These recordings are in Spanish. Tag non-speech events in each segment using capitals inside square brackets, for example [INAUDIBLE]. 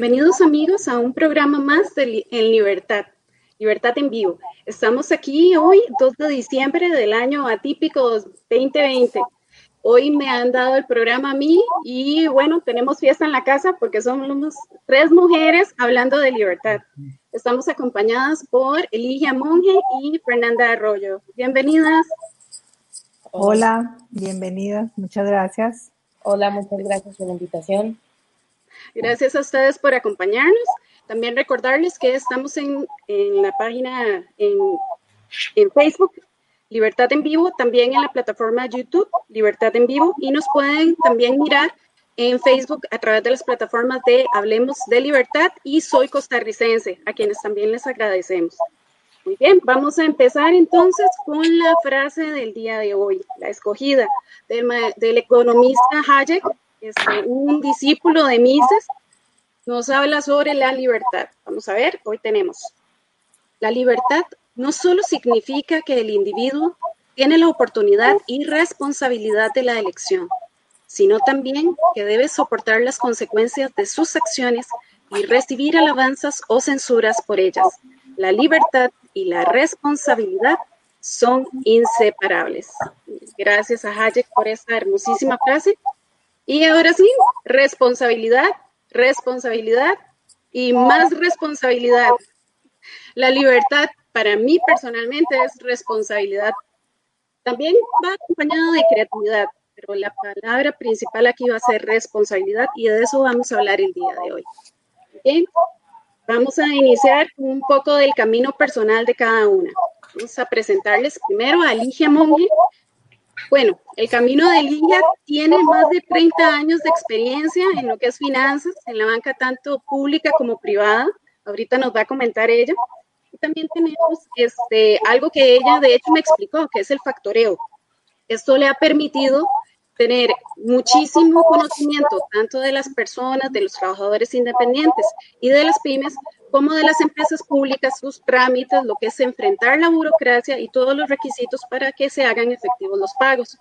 Bienvenidos amigos a un programa más de En Libertad, Libertad en Vivo. Estamos aquí hoy, 2 de diciembre del año atípico 2020. Hoy me han dado el programa a mí y bueno, tenemos fiesta en la casa porque somos tres mujeres hablando de libertad. Estamos acompañadas por Eligia Monge y Fernanda Arroyo. Bienvenidas. Hola, bienvenidas, muchas gracias. Hola, muchas gracias por la invitación. Gracias a ustedes por acompañarnos. También recordarles que estamos en, la página en, en, Facebook, Libertad en Vivo, también en la plataforma YouTube, Libertad en Vivo, y nos pueden también mirar en Facebook a través de las plataformas de Hablemos de Libertad y Soy Costarricense, a quienes también les agradecemos. Muy bien, vamos a empezar entonces con la frase del día de hoy, la escogida del, del economista Hayek, este, un discípulo de Mises, nos habla sobre la libertad. Vamos a ver, hoy tenemos. La libertad no solo significa que el individuo tiene la oportunidad y responsabilidad de la elección, sino también que debe soportar las consecuencias de sus acciones y recibir alabanzas o censuras por ellas. La libertad y la responsabilidad son inseparables. Gracias a Hayek por esta hermosísima frase. Y ahora sí, responsabilidad, responsabilidad y más responsabilidad. La libertad para mí personalmente es responsabilidad. También va acompañada de creatividad, pero la palabra principal aquí va a ser responsabilidad y de eso vamos a hablar el día de hoy. Vamos a iniciar un poco del camino personal de cada una. Vamos a presentarles primero a Ligia Monge, bueno, el camino de Ligia tiene más de 30 años de experiencia en lo que es finanzas, en la banca tanto pública como privada. Ahorita nos va a comentar ella. También tenemos este, algo que ella de hecho me explicó, que es el factoreo. Esto le ha permitido tener muchísimo conocimiento tanto de las personas, de los trabajadores independientes y de las pymes, como de las empresas públicas, sus trámites, lo que es enfrentar la burocracia y todos los requisitos para que se hagan efectivos los pagos.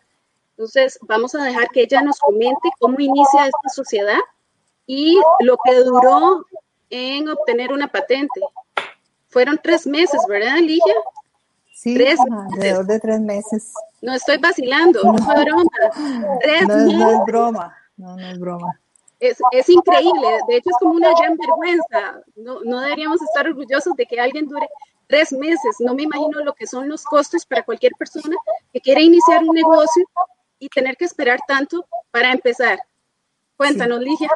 Entonces, vamos a dejar que ella nos comente cómo inicia esta sociedad y lo que duró en obtener una patente. Fueron tres meses, ¿verdad, Ligia? Sí, tres alrededor de tres meses. No estoy vacilando, no, es broma. no, es broma, no, no es broma. Es, es, increíble, de hecho es como una gran vergüenza. No, no deberíamos estar orgullosos de que alguien dure tres meses. No me imagino lo que son los costos para cualquier persona que quiera iniciar un negocio y tener que esperar tanto para empezar. Cuéntanos, Ligia.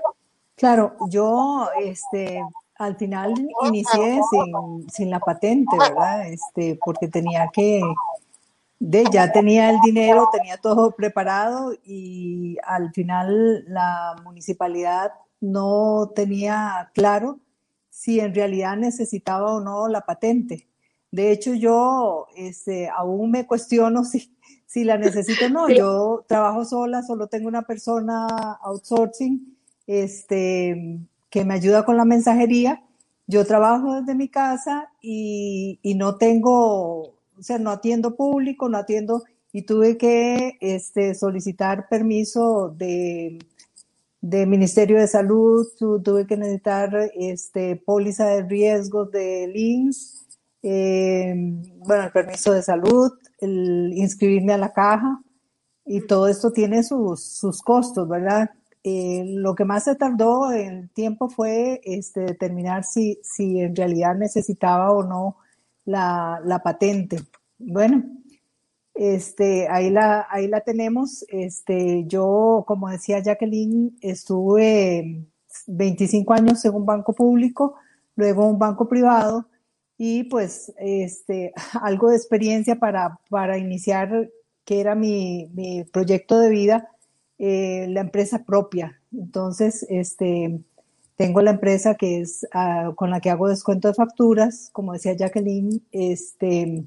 Claro, yo este, al final inicié sin, sin, la patente, ¿verdad? Este, porque tenía que, de, ya tenía el dinero, tenía todo preparado y al final la municipalidad no tenía claro si en realidad necesitaba o no la patente. De hecho, yo este, aún me cuestiono [LAUGHS] si, si la necesito o no. Yo trabajo sola, solo tengo una persona outsourcing, este, que me ayuda con la mensajería. Yo trabajo desde mi casa y, no tengo, o sea, no atiendo público, no atiendo, y tuve que este, solicitar permiso de, de Ministerio de Salud, tuve que necesitar este, póliza de riesgos de links, eh, bueno, el permiso de salud, el inscribirme a la caja, y todo esto tiene sus, sus costos, ¿verdad? Eh, lo que más se tardó el tiempo fue este, determinar si, si en realidad necesitaba o no la, la patente. Bueno, este, ahí, la, ahí la tenemos. Este, yo, como decía Jacqueline, estuve 25 años en un banco público, luego un banco privado y pues este, [LAUGHS] algo de experiencia para, para iniciar, que era mi, mi proyecto de vida eh, la empresa propia. Entonces, este, tengo la empresa que es ah, con la que hago descuento de facturas, como decía Jacqueline, este,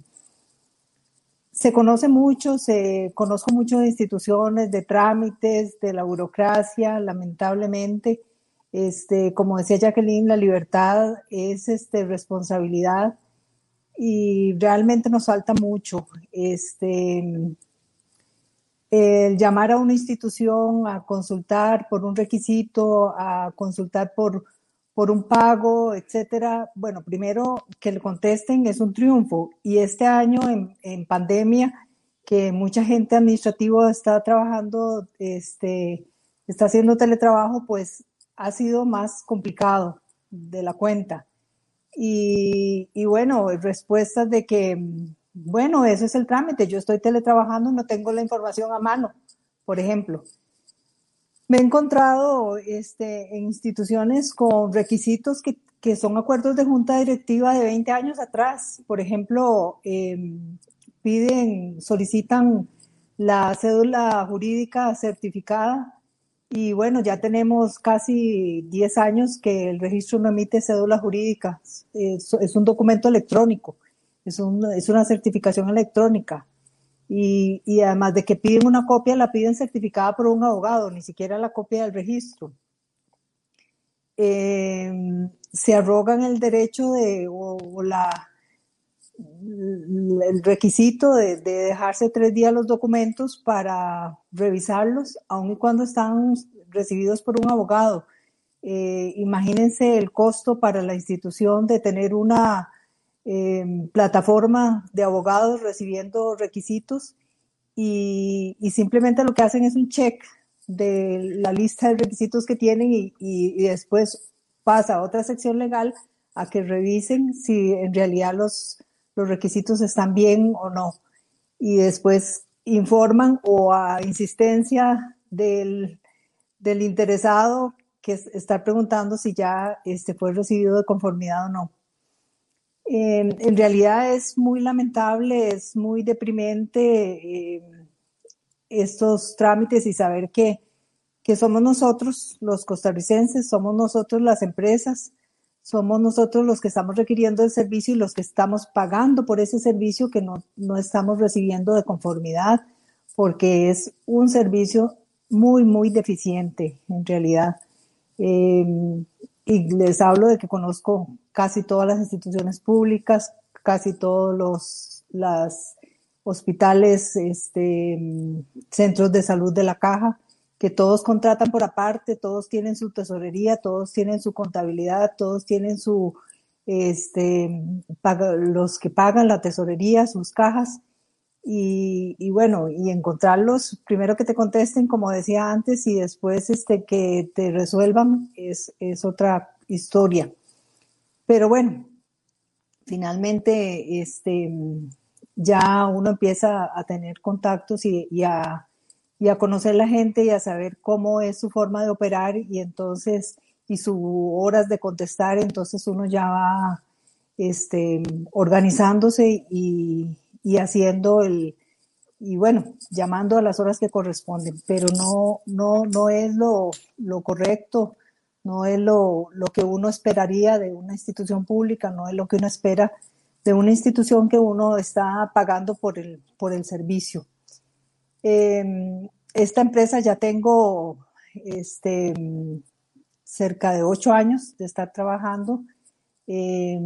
se conoce mucho, se conozco mucho de instituciones, de trámites, de la burocracia, lamentablemente. Este, como decía Jacqueline, la libertad es este, responsabilidad y realmente nos falta mucho. Este, el llamar a una institución a consultar por un requisito, a consultar por, por un pago, etcétera. Bueno, primero que le contesten es un triunfo. Y este año en, en pandemia, que mucha gente administrativa está trabajando, este, está haciendo teletrabajo, pues ha sido más complicado de la cuenta. Y, y bueno, respuestas de que, bueno, ese es el trámite, yo estoy teletrabajando, no tengo la información a mano, por ejemplo. Me he encontrado este, en instituciones con requisitos que, son acuerdos de junta directiva de 20 años atrás. Por ejemplo, eh, piden, solicitan la cédula jurídica certificada y bueno, ya tenemos casi 10 años que el registro no emite cédula jurídica. Es un documento electrónico, es, un, es una certificación electrónica. Y, y, además de que piden una copia, la piden certificada por un abogado, ni siquiera la copia del registro. Eh, se arrogan el derecho de, o, la, el requisito de, de, dejarse tres días los documentos para revisarlos, aun cuando están recibidos por un abogado. Eh, imagínense el costo para la institución de tener una plataforma de abogados recibiendo requisitos y, simplemente lo que hacen es un check de la lista de requisitos que tienen y, después pasa a otra sección legal a que revisen si en realidad los, los requisitos están bien o no. Y después informan o a insistencia del, del interesado que está preguntando si ya este, fue recibido de conformidad o no. En, en, realidad es muy lamentable, es muy deprimente eh, estos trámites y saber que, que somos nosotros, los costarricenses, somos nosotros las empresas, somos nosotros los que estamos requiriendo el servicio y los que estamos pagando por ese servicio que no, no estamos recibiendo de conformidad, porque es un servicio muy, muy deficiente en realidad. Eh, y les hablo de que conozco casi todas las instituciones públicas, casi todos los las hospitales, este, centros de salud de la caja, que todos contratan por aparte, todos tienen su tesorería, todos tienen su contabilidad, todos tienen su, este, los que pagan la tesorería, sus cajas. Y, y, bueno, y encontrarlos, primero que te contesten, como decía antes, y después este, que te resuelvan, es, es otra historia. Pero bueno, finalmente este, ya uno empieza a tener contactos y, y, a, y a conocer la gente y a saber cómo es su forma de operar y entonces, y sus horas de contestar, entonces uno ya va este, organizándose y, y haciendo el, y bueno, llamando a las horas que corresponden, pero no, no, no es lo, lo correcto no es lo, lo, que uno esperaría de una institución pública, no es lo que uno espera de una institución que uno está pagando por el, por el servicio. Eh, esta empresa ya tengo este, cerca de ocho años de estar trabajando. Eh,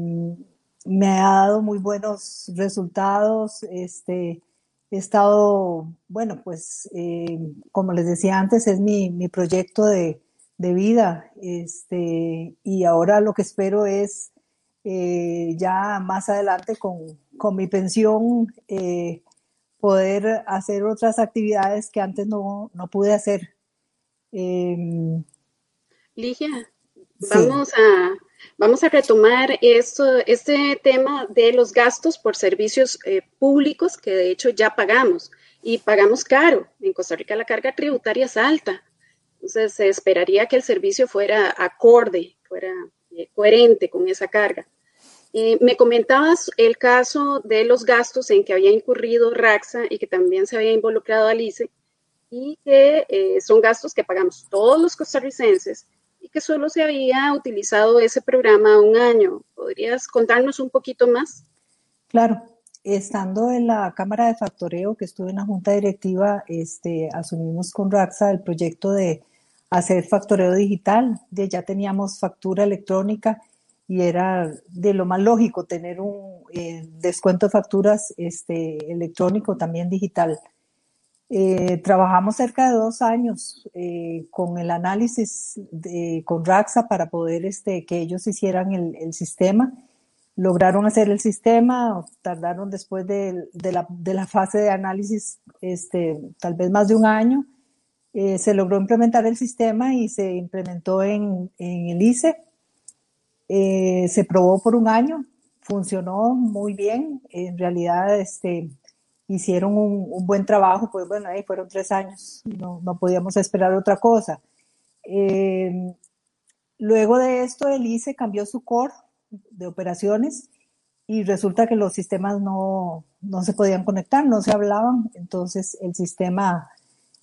me ha dado muy buenos resultados. Este, he estado, bueno, pues, eh, como les decía antes, es mi, mi proyecto de, de vida. Este, y ahora lo que espero es eh, ya más adelante con, con mi pensión eh, poder hacer otras actividades que antes no, no pude hacer. Eh, Ligia, vamos, sí. a, vamos a retomar esto, este tema de los gastos por servicios eh, públicos que de hecho ya pagamos y pagamos caro. En Costa Rica la carga tributaria es alta. Entonces se esperaría que el servicio fuera acorde, fuera eh, coherente con esa carga. Eh, me comentabas el caso de los gastos en que había incurrido Raxa y que también se había involucrado Alice y que son gastos que pagamos todos los costarricenses que solo se había utilizado ese programa un año. ¿Podrías contarnos un poquito más? Claro, estando en la Cámara de Factoreo, que estuve en la Junta Directiva, este, asumimos con Raxa el proyecto de hacer factoreo digital. De ya teníamos factura electrónica y era de lo más lógico tener un eh, descuento de facturas este, electrónico también digital. Eh, trabajamos cerca de dos años eh, con el análisis de, con Raxa para poder este, que ellos hicieran el, el, sistema. Lograron hacer el sistema, tardaron después de, de, la, de la, fase de análisis este, tal vez más de un año. Eh, se logró implementar el sistema y se implementó en, en el ICE. Eh, se probó por un año, funcionó muy bien. En realidad, este, hicieron un, buen trabajo, pues bueno, ahí fueron tres años, no, no podíamos esperar otra cosa. Eh, luego de esto, el ICE cambió su core de operaciones y resulta que los sistemas no, no se podían conectar, no se hablaban, entonces el sistema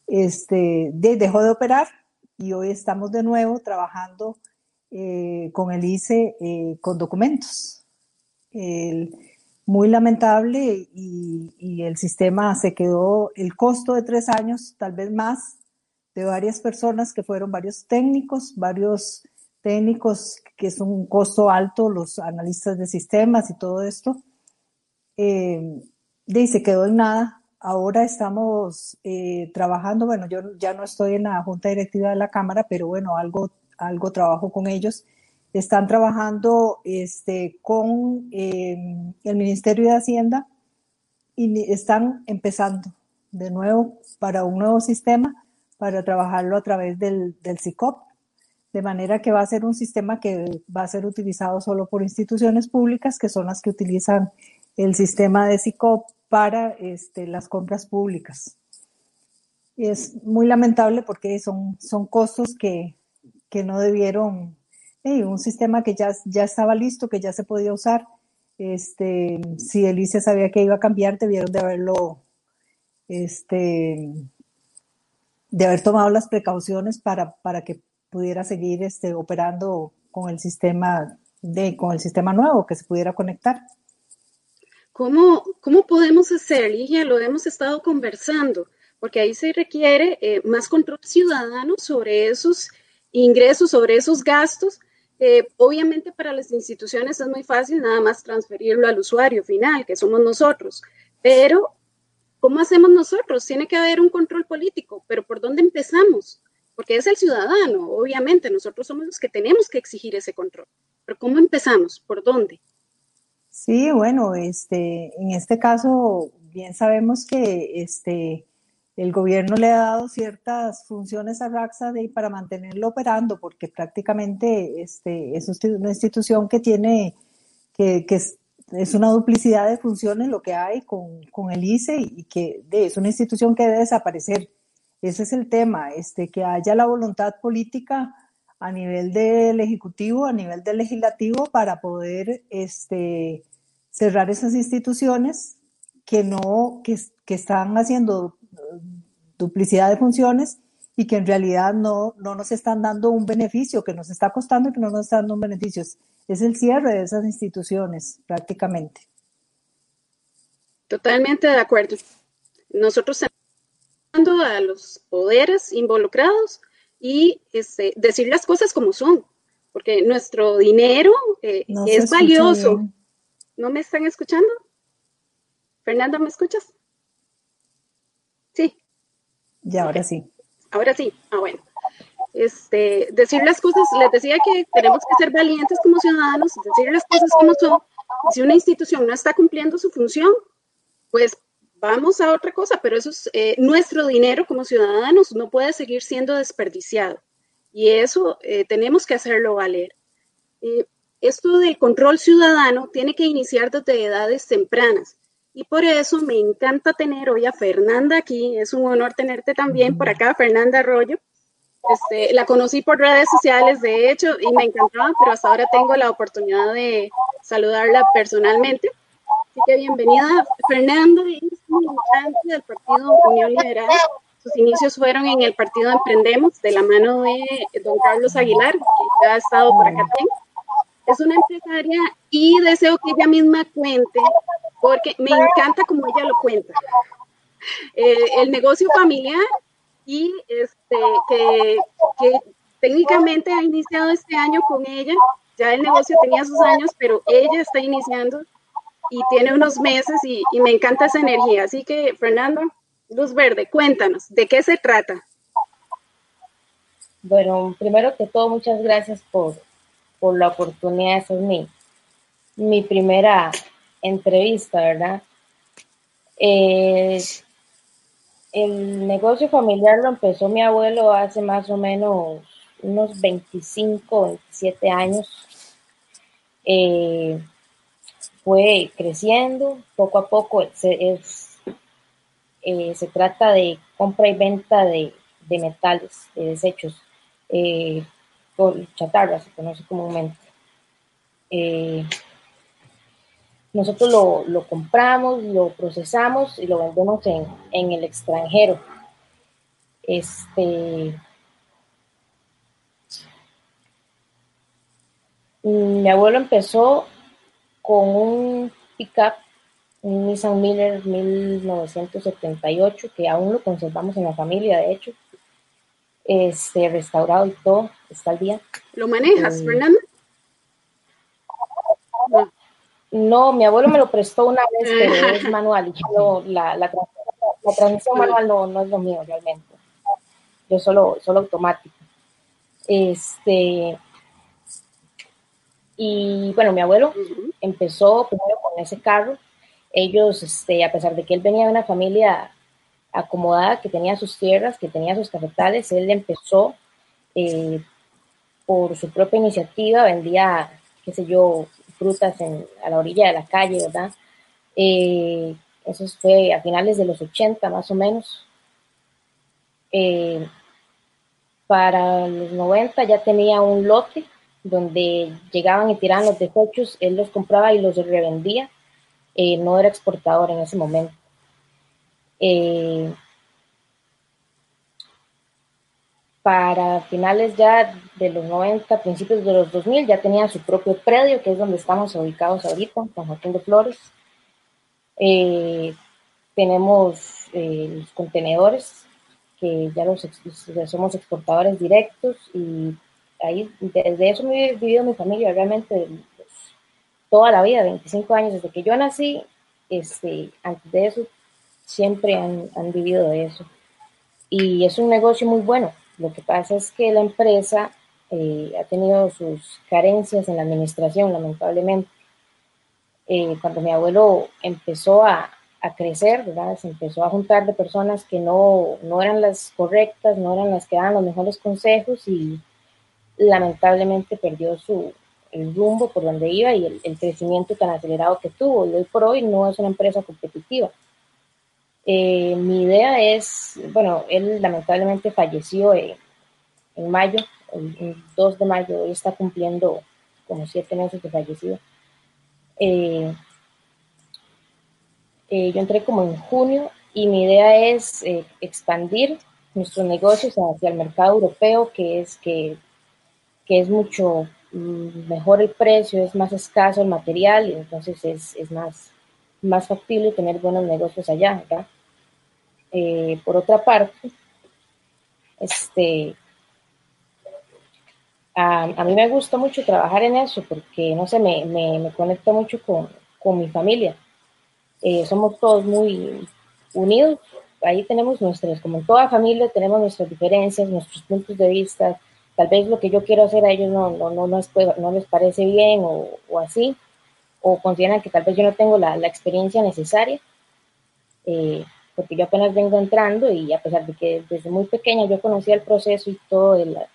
este, de, dejó de operar y hoy estamos de nuevo trabajando eh, con el ICE eh, con documentos. El, muy lamentable y, el sistema se quedó, el costo de tres años, tal vez más, de varias personas que fueron varios técnicos, varios técnicos que es un costo alto, los analistas de sistemas y todo esto, eh, y se quedó en nada. Ahora estamos eh, trabajando, bueno, yo ya no estoy en la junta directiva de la Cámara, pero bueno, algo, algo trabajo con ellos están trabajando este, con eh, el Ministerio de Hacienda y están empezando de nuevo para un nuevo sistema para trabajarlo a través del, del CICOP, de manera que va a ser un sistema que va a ser utilizado solo por instituciones públicas, que son las que utilizan el sistema de CICOP para este, las compras públicas. Es muy lamentable porque son, son costos que, que no debieron un sistema que ya, ya estaba listo, que ya se podía usar. Este, si el ICE sabía que iba a cambiar, debieron de haberlo, este, de haber tomado las precauciones para, para que pudiera seguir este, operando con el sistema de, con el sistema nuevo, que se pudiera conectar. ¿Cómo, cómo podemos hacer, Ligia? Lo hemos estado conversando, porque ahí se requiere eh, más control ciudadano sobre esos ingresos, sobre esos gastos, eh, obviamente para las instituciones es muy fácil nada más transferirlo al usuario final, que somos nosotros, pero ¿cómo hacemos nosotros? Tiene que haber un control político, pero ¿por dónde empezamos? Porque es el ciudadano, obviamente, nosotros somos los que tenemos que exigir ese control. Pero ¿cómo empezamos? ¿Por dónde? Sí, bueno, este, en este caso bien sabemos que este, el gobierno le ha dado ciertas funciones a Raxa de, para mantenerlo operando, porque prácticamente este, es una institución que tiene, que, que es, es, una duplicidad de funciones lo que hay con, con el ICE y que de, es una institución que debe desaparecer. Ese es el tema, este, que haya la voluntad política a nivel del Ejecutivo, a nivel del Legislativo, para poder este, cerrar esas instituciones que no, que, que están haciendo duplicidad de funciones y que en realidad no, no nos están dando un beneficio, que nos está costando y que no nos está dando un beneficio. Es el cierre de esas instituciones prácticamente. Totalmente de acuerdo. Nosotros estamos a los poderes involucrados y este, decir las cosas como son, porque nuestro dinero eh, no es valioso. Bien. ¿No me están escuchando? Fernanda, ¿me escuchas? Sí. Y ahora sí. Ahora sí. Ah, bueno. Este, decir las cosas, les decía que tenemos que ser valientes como ciudadanos, decir las cosas como son. Si una institución no está cumpliendo su función, pues vamos a otra cosa, pero eso es eh, nuestro dinero como ciudadanos, no puede seguir siendo desperdiciado. Y eso eh, tenemos que hacerlo valer. Eh, esto del control ciudadano tiene que iniciar desde edades tempranas. Y por eso me encanta tener hoy a Fernanda aquí. Es un honor tenerte también por acá, Fernanda Arroyo. Este, la conocí por redes sociales, de hecho, y me encantaba, pero hasta ahora tengo la oportunidad de saludarla personalmente. Así que bienvenida. Fernanda es militante del Partido Unión Liberal. Sus inicios fueron en el Partido Emprendemos, de la mano de don Carlos Aguilar, que ha estado por acá también. Es una empresaria y deseo que ella misma cuente porque me encanta como ella lo cuenta. Eh, el negocio familiar y este, que, técnicamente ha iniciado este año con ella. Ya el negocio tenía sus años, pero ella está iniciando y tiene unos meses y me encanta esa energía. Así que, Fernando, Luz Verde, cuéntanos, ¿de qué se trata? Bueno, primero que todo, muchas gracias por, por la oportunidad. Esa es mi, mi primera entrevista, ¿verdad? Eh, el negocio familiar lo empezó mi abuelo hace más o menos unos 25, 27 años. Eh, fue creciendo poco a poco. Se, es, eh, se trata de compra y venta de, de metales, de desechos, chatarra se conoce comúnmente. Eh, nosotros lo, lo, compramos, lo procesamos y lo vendemos en, en el extranjero. Este, mi abuelo empezó con un pickup, un Nissan Miller 1978, que aún lo conservamos en la familia, de hecho, este, restaurado y todo, está al día. ¿Lo manejas, Fernanda? No. no. mi abuelo me lo prestó una vez, pero es manual, y yo la, la, la, transmisión manual no, no es lo mío realmente. Yo solo, solo automático. Este, y bueno, mi abuelo empezó primero con ese carro. Ellos, este, a pesar de que él venía de una familia acomodada, que tenía sus tierras, que tenía sus cafetales, él empezó eh, por su propia iniciativa, vendía, qué sé yo, frutas en, a la orilla de la calle, ¿verdad? Eh, eso fue a finales de los 80 más o menos. Eh, para los 90 ya tenía un lote donde llegaban y tiraban los desechos, él los compraba y los revendía. No era exportador en ese momento. Eh, para finales ya de los 90, principios de los 2000, ya tenía su propio predio, que es donde estamos ubicados ahorita, San Joaquín de Flores. Eh, tenemos los contenedores, que ya los somos exportadores directos y ahí, desde eso me he vivido mi familia realmente pues, toda la vida, 25 años, desde que yo nací, este, antes de eso, siempre han, han vivido de eso. Y es un negocio muy bueno. Lo que pasa es que la empresa eh, ha tenido sus carencias en la administración, lamentablemente. Eh, cuando mi abuelo empezó a, a, crecer, ¿verdad? se empezó a juntar de personas que no, no eran las correctas, no eran las que daban los mejores consejos y lamentablemente perdió su, el rumbo por donde iba y el, crecimiento tan acelerado que tuvo. Y hoy por hoy no es una empresa competitiva. Eh, mi idea es, bueno, él lamentablemente falleció en, mayo, el, 2 de mayo, hoy está cumpliendo como siete meses de fallecido. Eh, eh, yo entré como en junio y mi idea es expandir nuestros negocios hacia el mercado europeo, que es que que es mucho mm, mejor el precio, es más escaso el material y entonces es, es más, más factible tener buenos negocios allá. Eh, por otra parte, este, a, a, mí me gusta mucho trabajar en eso porque, no sé, me, me, me conecta mucho con, con mi familia. Eh, somos todos muy unidos. Ahí tenemos nuestras, como en toda familia, tenemos nuestras diferencias, nuestros puntos de vista, tal vez lo que yo quiero hacer a ellos no, no, no, no, no les parece bien o, o, así, o consideran que tal vez yo no tengo la, la experiencia necesaria, eh, porque yo apenas vengo entrando y a pesar de que desde muy pequeña yo conocía el proceso y todo de la,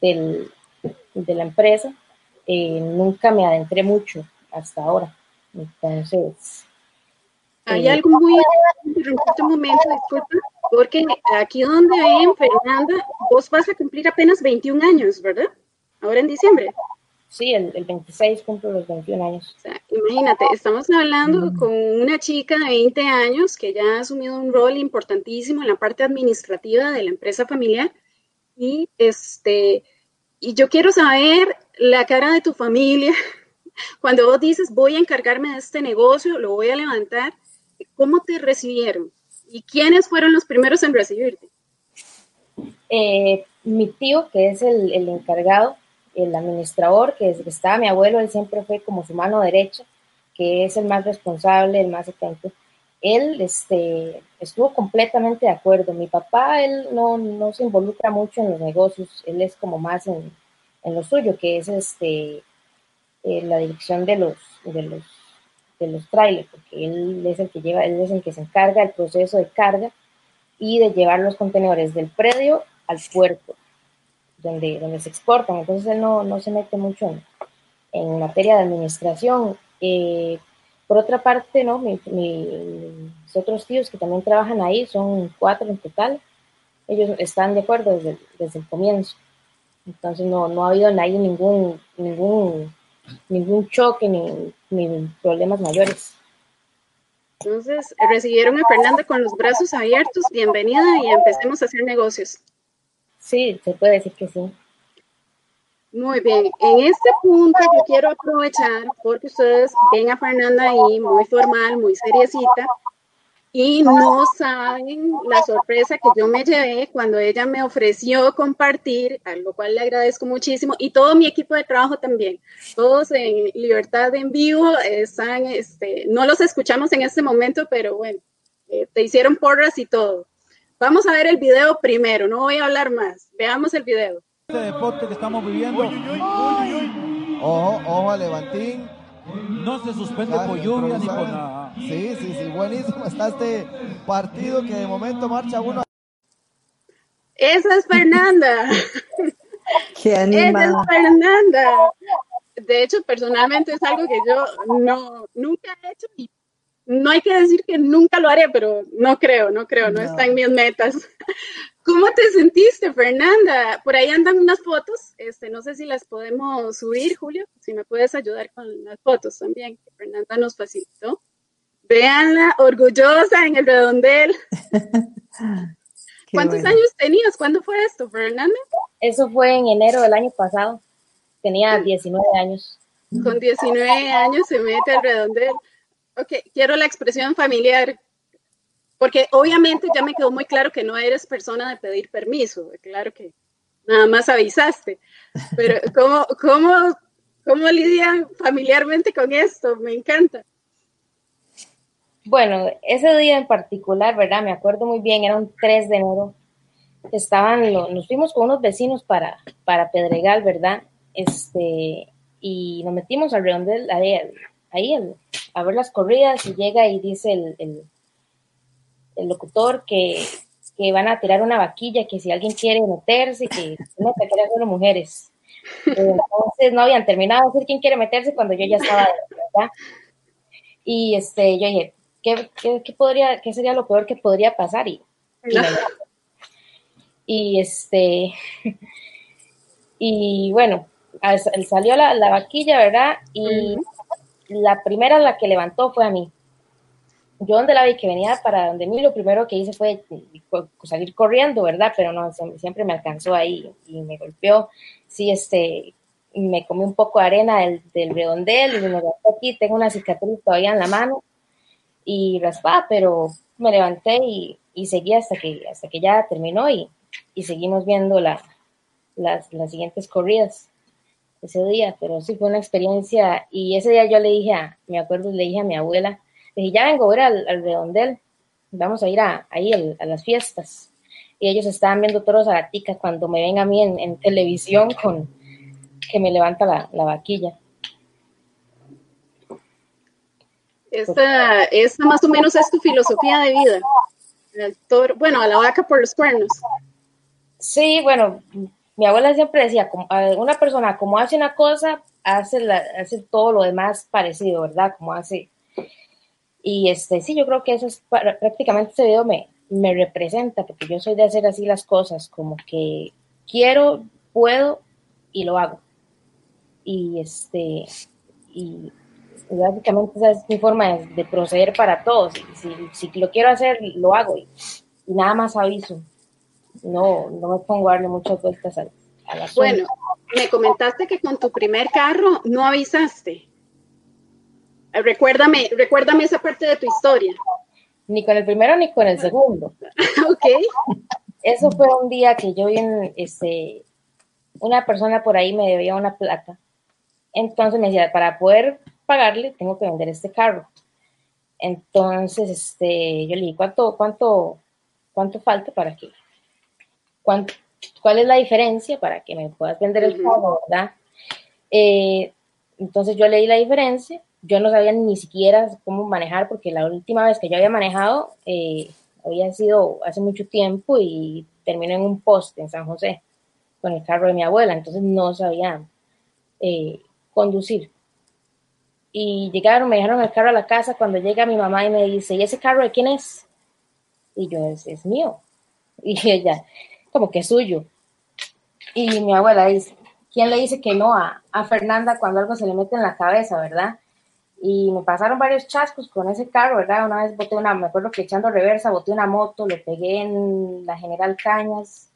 del, de la empresa, eh, nunca me adentré mucho hasta ahora. Entonces... Hay eh, algo muy... Un momento, disculpa porque aquí donde ven, Fernanda, vos vas a cumplir apenas 21 años, ¿verdad? Ahora en diciembre. Sí, el, el 26 cumplo los 21 años. O sea, imagínate, estamos hablando mm. con una chica de 20 años que ya ha asumido un rol importantísimo en la parte administrativa de la empresa familiar. Y este, y yo quiero saber la cara de tu familia [LAUGHS] cuando vos dices voy a encargarme de este negocio, lo voy a levantar. ¿Cómo te recibieron? ¿Y quiénes fueron los primeros en recibirte? Eh, mi tío, que es el, el, encargado, el administrador, que desde que estaba mi abuelo, él siempre fue como su mano derecha, que es el más responsable, el más atento. él este, estuvo completamente de acuerdo. Mi papá, él no, no se involucra mucho en los negocios, él es como más en, en lo suyo, que es este, eh, la dirección de los, de los, de los trailers, porque él es el que lleva, él es el que se encarga del proceso de carga y de llevar los contenedores del predio al puerto, donde, donde se exportan. Entonces él no, no se mete mucho en, materia de administración. Eh, por otra parte, ¿no? mis otros tíos que también trabajan ahí, son cuatro en total, ellos están de acuerdo desde, desde el comienzo. Entonces no, no ha habido ahí ningún, ningún, ningún choque ni, ni problemas mayores. Entonces, recibieron a Fernanda con los brazos abiertos, bienvenida y empecemos a hacer negocios. Sí, se puede decir que sí. Muy bien, en este punto yo quiero aprovechar porque ustedes ven a Fernanda ahí muy formal, muy seriecita y no saben la sorpresa que yo me llevé cuando ella me ofreció compartir, a lo cual le agradezco muchísimo y todo mi equipo de trabajo también. Todos en Libertad en Vivo están, este, no los escuchamos en este momento, pero bueno, eh, te hicieron porras y todo. Vamos a ver el video primero, no voy a hablar más. Veamos el video este deporte que estamos viviendo. Ojo, ojo a Levantín. No se suspende por lluvia ni por nada. Sí, sí, sí, buenísimo está este partido que de momento marcha uno. Esa es Fernanda. [LAUGHS] Qué animada. Esa es Fernanda. De hecho, personalmente es algo que yo no, nunca he hecho y no hay que decir que nunca lo haré, pero no creo, no creo, no, no. está en mis metas. [LAUGHS] ¿Cómo te sentiste, Fernanda? Por ahí andan unas fotos, este, no sé si las podemos subir, Julio, si me puedes ayudar con las fotos también, que Fernanda nos facilitó. Véanla, orgullosa en el redondel. [LAUGHS] [LAUGHS] ¿Cuántos bueno. años tenías? ¿Cuándo fue esto, Fernanda? Eso fue en enero del año pasado. Tenía 19 años. Con 19 años se mete al redondel. Ok, quiero la expresión familiar. Porque obviamente ya me quedó muy claro que no eres persona de pedir permiso, claro que nada más avisaste, pero [LAUGHS] ¿cómo, cómo, cómo lidian familiarmente con esto? Me encanta. Bueno, ese día en particular, ¿verdad? Me acuerdo muy bien, era un 3 de enero, estaban, nos fuimos con unos vecinos para, para Pedregal, ¿verdad? Este, y nos metimos al redondel, ahí, el, a ver las corridas y llega y dice el, el el locutor que, que, van a tirar una vaquilla, que si alguien quiere meterse, que no se quieren solo mujeres. Entonces no habían terminado de decir quién quiere meterse cuando yo ya estaba, ¿verdad? Y este, yo dije, ¿qué, qué, qué podría, qué sería lo peor que podría pasar? Y, y, y este, [LAUGHS] y bueno, salió la, la vaquilla, ¿verdad? Y la primera la que levantó fue a mí yo donde la vi que venía para donde mí, lo primero que hice fue salir corriendo, ¿verdad? Pero no, siempre me alcanzó ahí y me golpeó. Sí, este, me comí un poco de arena del, del redondel y me levanté aquí, tengo una cicatriz todavía en la mano y raspada, pero me levanté y, seguí hasta que, hasta que ya terminó y, seguimos viendo la, las, las siguientes corridas ese día, pero sí fue una experiencia y ese día yo le dije a, me acuerdo, le dije a mi abuela, dije, ya vengo a ver al, al redondel, vamos a ir a, ahí el, a las fiestas. Y ellos estaban viendo toros a la tica cuando me ven a mí en, en televisión con que me levanta la, la vaquilla. Esta, esta más o menos es tu filosofía de vida. El toro, bueno, a la vaca por los cuernos. Sí, bueno, mi abuela siempre decía, una persona como hace una cosa, hace, la, todo lo demás parecido, ¿verdad? Como hace y este, sí, yo creo que eso es prácticamente ese video me, me representa, porque yo soy de hacer así las cosas, como que quiero, puedo y lo hago. Y este, y básicamente esa es mi forma de, de proceder para todos. Si, lo quiero hacer, lo hago y, nada más aviso. No, no me pongo a darle muchas vueltas a, a la Bueno, me comentaste que con tu primer carro no avisaste. Recuérdame, recuérdame esa parte de tu historia. Ni con el primero ni con el segundo. [LAUGHS] ok. Eso fue un día que yo vi en, este, una persona por ahí me debía una plata. Entonces me decía, para poder pagarle, tengo que vender este carro. Entonces, este, yo le dije, ¿cuánto, cuánto, cuánto falta para que, cuánto, cuál es la diferencia para que me puedas vender el carro, verdad? Eh, entonces yo leí la diferencia, yo no sabía ni siquiera cómo manejar porque la última vez que yo había manejado eh, había sido hace mucho tiempo y terminé en un poste en San José con el carro de mi abuela, entonces no sabía eh, conducir. Y llegaron, me dejaron el carro a la casa cuando llega mi mamá y me dice, ¿y ese carro de quién es? Y yo, es, es mío. [LAUGHS] Y ella, como que suyo. Y mi abuela dice, ¿quién le dice que no a, a Fernanda cuando algo se le mete en la cabeza, verdad? Y me pasaron varios chascos con ese carro, ¿verdad? Una vez boté una, me acuerdo que echando reversa, boté una moto, le pegué en la General Cañas,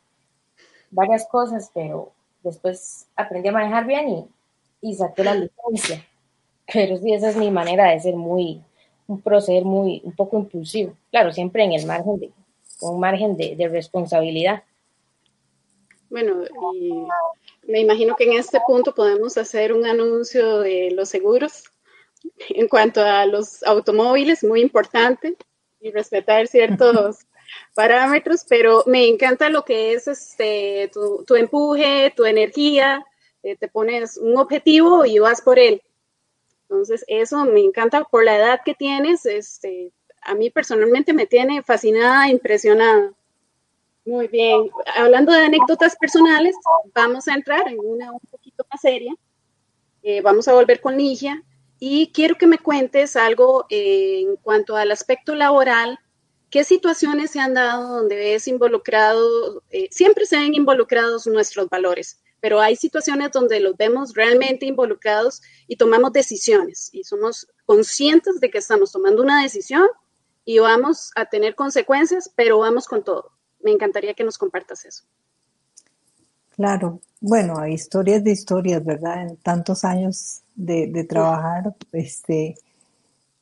varias cosas, pero después aprendí a manejar bien y, y saqué la licencia. Pero sí, esa es mi manera de ser muy, un proceder muy, un poco impulsivo. Claro, siempre en el margen de, un margen de, de responsabilidad. Bueno, y me imagino que en este punto podemos hacer un anuncio de los seguros en cuanto a los automóviles, muy importante, y respetar ciertos [LAUGHS] parámetros, pero me encanta lo que es este tu, tu empuje, tu energía, eh, te pones un objetivo y vas por él. Entonces, eso me encanta por la edad que tienes, este, a mí personalmente me tiene fascinada, impresionada. Muy bien. Hablando de anécdotas personales, vamos a entrar en una un poquito más seria. Eh, vamos a volver con Ligia y quiero que me cuentes algo eh, en cuanto al aspecto laboral. ¿Qué situaciones se han dado donde ves involucrado, eh, siempre se ven involucrados nuestros valores, pero hay situaciones donde los vemos realmente involucrados y tomamos decisiones y somos conscientes de que estamos tomando una decisión y vamos a tener consecuencias, pero vamos con todo me encantaría que nos compartas eso. Claro, bueno, hay historias de historias, ¿verdad? En tantos años de, trabajar, este,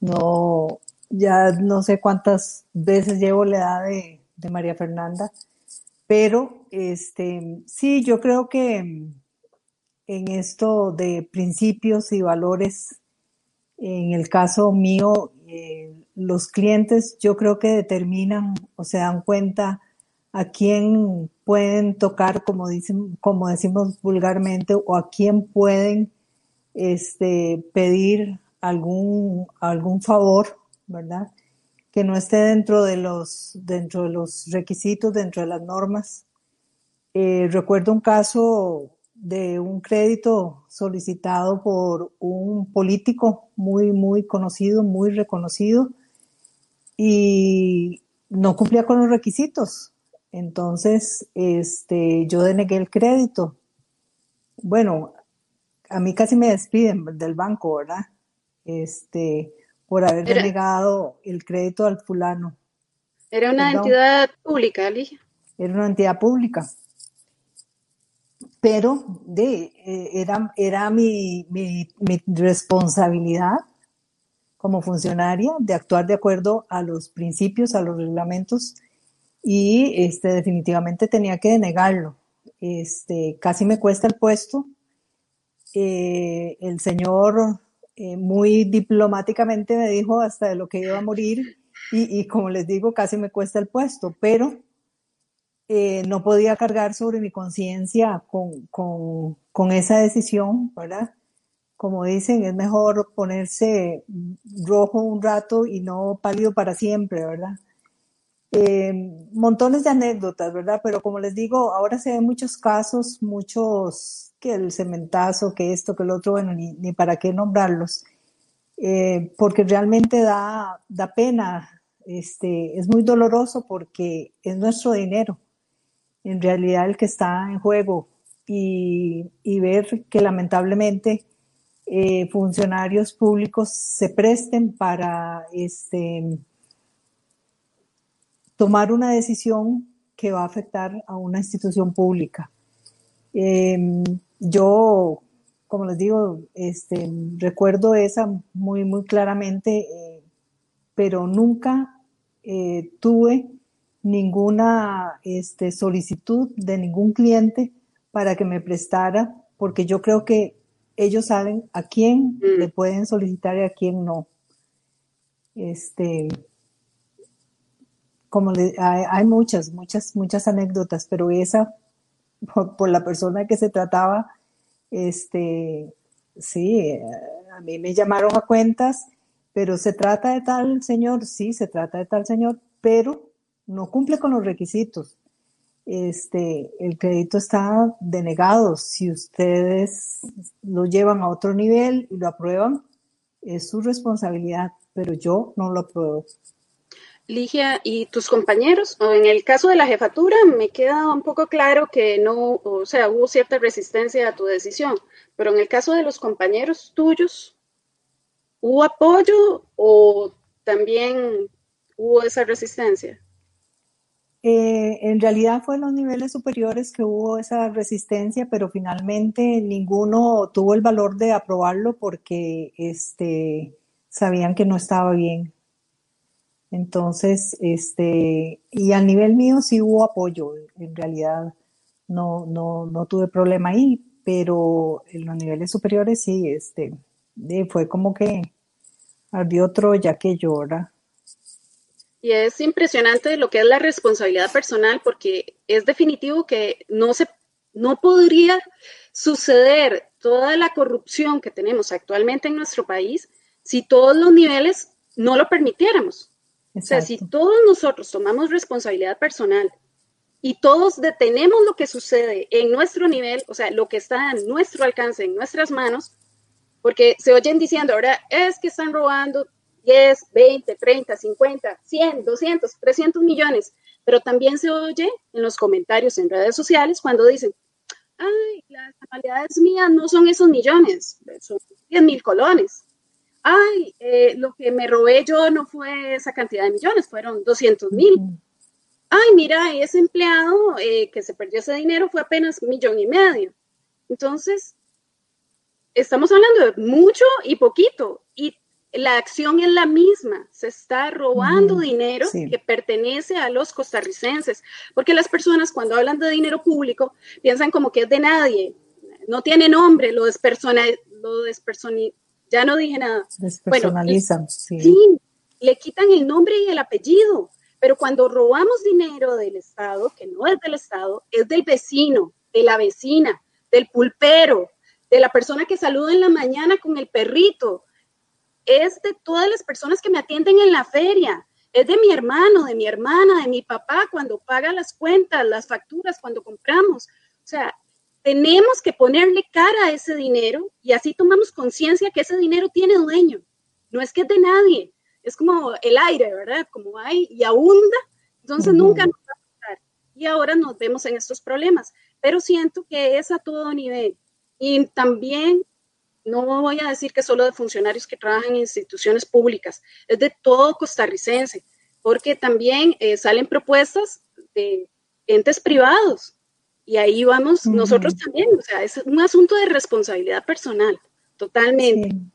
no, ya no sé cuántas veces llevo la edad de, de María Fernanda, pero este, sí, yo creo que en esto de principios y valores, en el caso mío, eh, los clientes yo creo que determinan o se dan cuenta a quién pueden tocar, como, dicen, como decimos vulgarmente, o a quién pueden este, pedir algún, favor, ¿verdad? Que no esté dentro de los, dentro de los requisitos, dentro de las normas. Eh, recuerdo un caso de un crédito solicitado por un político muy, muy conocido, muy reconocido, y no cumplía con los requisitos. Entonces, este, yo denegué el crédito. Bueno, a mí casi me despiden del banco, ¿verdad? Este, por haber denegado el crédito al fulano. Era una entidad pública, Alicia. Era una entidad pública. Pero de, eh, era, era mi, mi, mi responsabilidad como funcionaria de actuar de acuerdo a los principios, a los reglamentos y este, definitivamente tenía que denegarlo. Este, casi me cuesta el puesto. Eh, el señor eh, muy diplomáticamente me dijo hasta de lo que iba a morir y, y como les digo, casi me cuesta el puesto, pero eh, no podía cargar sobre mi conciencia con, con, con esa decisión, ¿verdad? Como dicen, es mejor ponerse rojo un rato y no pálido para siempre, ¿verdad? Eh, montones de anécdotas, ¿verdad? Pero como les digo, ahora se ven muchos casos, muchos, que el cementazo, que esto, que el otro, bueno, ni, ni para qué nombrarlos, eh, porque realmente da, da pena, este, es muy doloroso porque es nuestro dinero, en realidad el que está en juego, y, y ver que lamentablemente eh, funcionarios públicos se presten para, este, tomar una decisión que va a afectar a una institución pública. Em, yo, como les digo, este, recuerdo esa muy, muy claramente, eh, pero nunca eh, tuve ninguna este, solicitud de ningún cliente para que me prestara, porque yo creo que ellos saben a quién le pueden solicitar y a quién no. Este, como le, hay, hay, muchas, muchas, muchas anécdotas, pero esa, por, por, la persona que se trataba, este, sí, a mí me llamaron a cuentas, pero se trata de tal señor, sí, se trata de tal señor, pero no cumple con los requisitos. Este, el crédito está denegado. Si ustedes lo llevan a otro nivel y lo aprueban, es su responsabilidad, pero yo no lo apruebo. Ligia, ¿y tus compañeros? O en el caso de la jefatura, me queda un poco claro que no, o sea, hubo cierta resistencia a tu decisión, pero en el caso de los compañeros tuyos, ¿hubo apoyo o también hubo esa resistencia? Eh, en realidad fue en los niveles superiores que hubo esa resistencia, pero finalmente ninguno tuvo el valor de aprobarlo porque este, sabían que no estaba bien. Entonces, este, y a nivel mío sí hubo apoyo, en realidad no, no, no tuve problema ahí, pero en los niveles superiores sí, este, fue como que ardió Troya que llora. Y es impresionante lo que es la responsabilidad personal, porque es definitivo que no se, no podría suceder toda la corrupción que tenemos actualmente en nuestro país si todos los niveles no lo permitiéramos. Exacto. O sea, si todos nosotros tomamos responsabilidad personal y todos detenemos lo que sucede en nuestro nivel, o sea, lo que está a nuestro alcance, en nuestras manos, porque se oyen diciendo ahora es que están robando 10, 20, 30, 50, 100, 200, 300 millones, pero también se oye en los comentarios en redes sociales cuando dicen, ay, las anualidades mías no son esos millones, son 10 mil colones. Ay, eh, lo que me robé yo no fue esa cantidad de millones, fueron 200 mil. Ay, mira, ese empleado eh, que se perdió ese dinero fue apenas un millón y medio. Entonces, estamos hablando de mucho y poquito. Y la acción es la misma, se está robando mm, dinero sí. que pertenece a los costarricenses, porque las personas cuando hablan de dinero público piensan como que es de nadie, no tiene nombre, lo despersona, lo despersoni, ya no dije nada. Despersonalizan, bueno, sí. sí. Le quitan el nombre y el apellido, pero cuando robamos dinero del Estado, que no es del Estado, es del vecino, de la vecina, del pulpero, de la persona que saluda en la mañana con el perrito, es de todas las personas que me atienden en la feria, es de mi hermano, de mi hermana, de mi papá cuando paga las cuentas, las facturas, cuando compramos. O sea, tenemos que ponerle cara a ese dinero y así tomamos conciencia que ese dinero tiene dueño. No es que es de nadie, es como el aire, ¿verdad? Como hay y abunda, entonces uh -huh. nunca nos va a pasar. Y ahora nos vemos en estos problemas, pero siento que es a todo nivel. Y también no voy a decir que solo de funcionarios que trabajan en instituciones públicas, es de todo costarricense, porque también eh, salen propuestas de entes privados y ahí vamos uh -huh. nosotros también, o sea, es un asunto de responsabilidad personal, totalmente. Sí.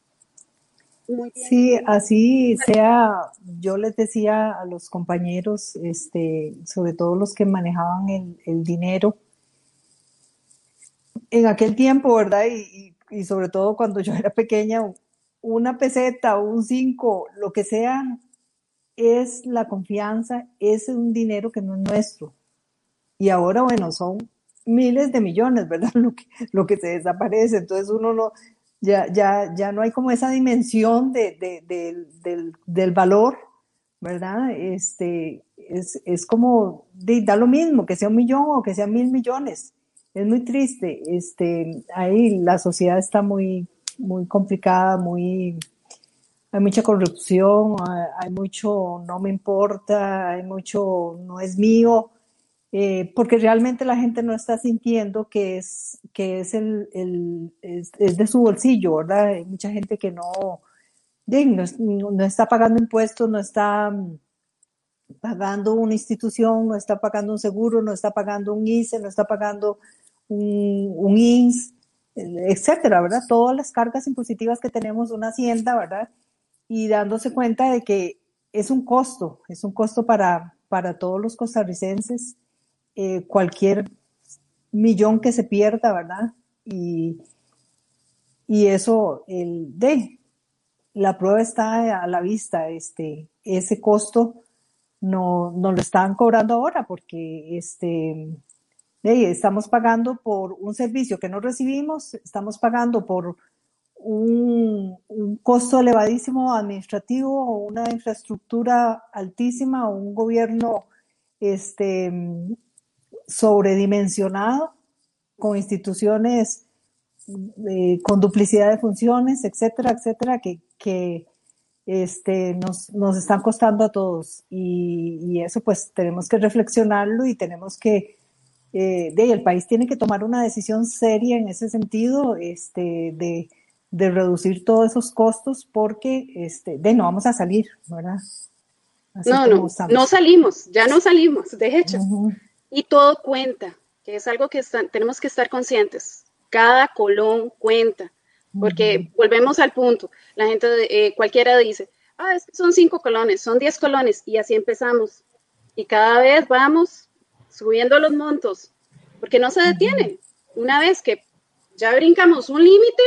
Sí, así sea, yo les decía a los compañeros, este, sobre todo los que manejaban el, el dinero, en aquel tiempo, ¿verdad? Y, y sobre todo cuando yo era pequeña, una peseta, un cinco, lo que sea, es la confianza, es un dinero que no es nuestro. Y ahora, bueno, son miles de millones, ¿verdad? [LAUGHS] Lo que, lo que se desaparece. Entonces uno no, ya, ya, ya no hay como esa dimensión de, de, de, del, del valor, ¿verdad? Este, es, es como, da lo mismo, que sea un millón o que sea mil millones es muy triste. Este, ahí la sociedad está muy, muy complicada, muy, hay mucha corrupción, hay mucho no me importa, hay mucho no es mío, eh, porque realmente la gente no está sintiendo que es, que es, el, el es, de su bolsillo, ¿verdad? Hay mucha gente que no, no, está pagando impuestos, no está pagando una institución, no está pagando un seguro, no está pagando un ICE, no está pagando un, un INS, etcétera, ¿verdad? Todas las cargas impositivas que tenemos una hacienda, ¿verdad? Y dándose cuenta de que es un costo, es un costo para, para todos los costarricenses, eh, cualquier millón que se pierda, ¿verdad? Y, y eso, el de, la prueba está a la vista, este, ese costo no, no lo están cobrando ahora porque este, estamos pagando por un servicio que no recibimos, estamos pagando por un, un costo elevadísimo administrativo, una infraestructura altísima, un gobierno este, sobredimensionado con instituciones eh, con duplicidad de funciones, etcétera, etcétera, que, que este, nos, nos están costando a todos. Y, y, eso pues tenemos que reflexionarlo y tenemos que, eh, de, el país tiene que tomar una decisión seria en ese sentido, este, de, de reducir todos esos costos porque, este, de no vamos a salir, ¿verdad? Así no, no, no salimos, ya no salimos, de hecho. Uh -huh. Y todo cuenta, que es algo que tenemos que estar conscientes. Cada colón cuenta, porque uh -huh. volvemos al punto. La gente, eh, cualquiera dice, ah, es que son cinco colones, son diez colones, y así empezamos. Y cada vez vamos subiendo los montos, porque no se detienen. -huh. Una vez que ya brincamos un límite,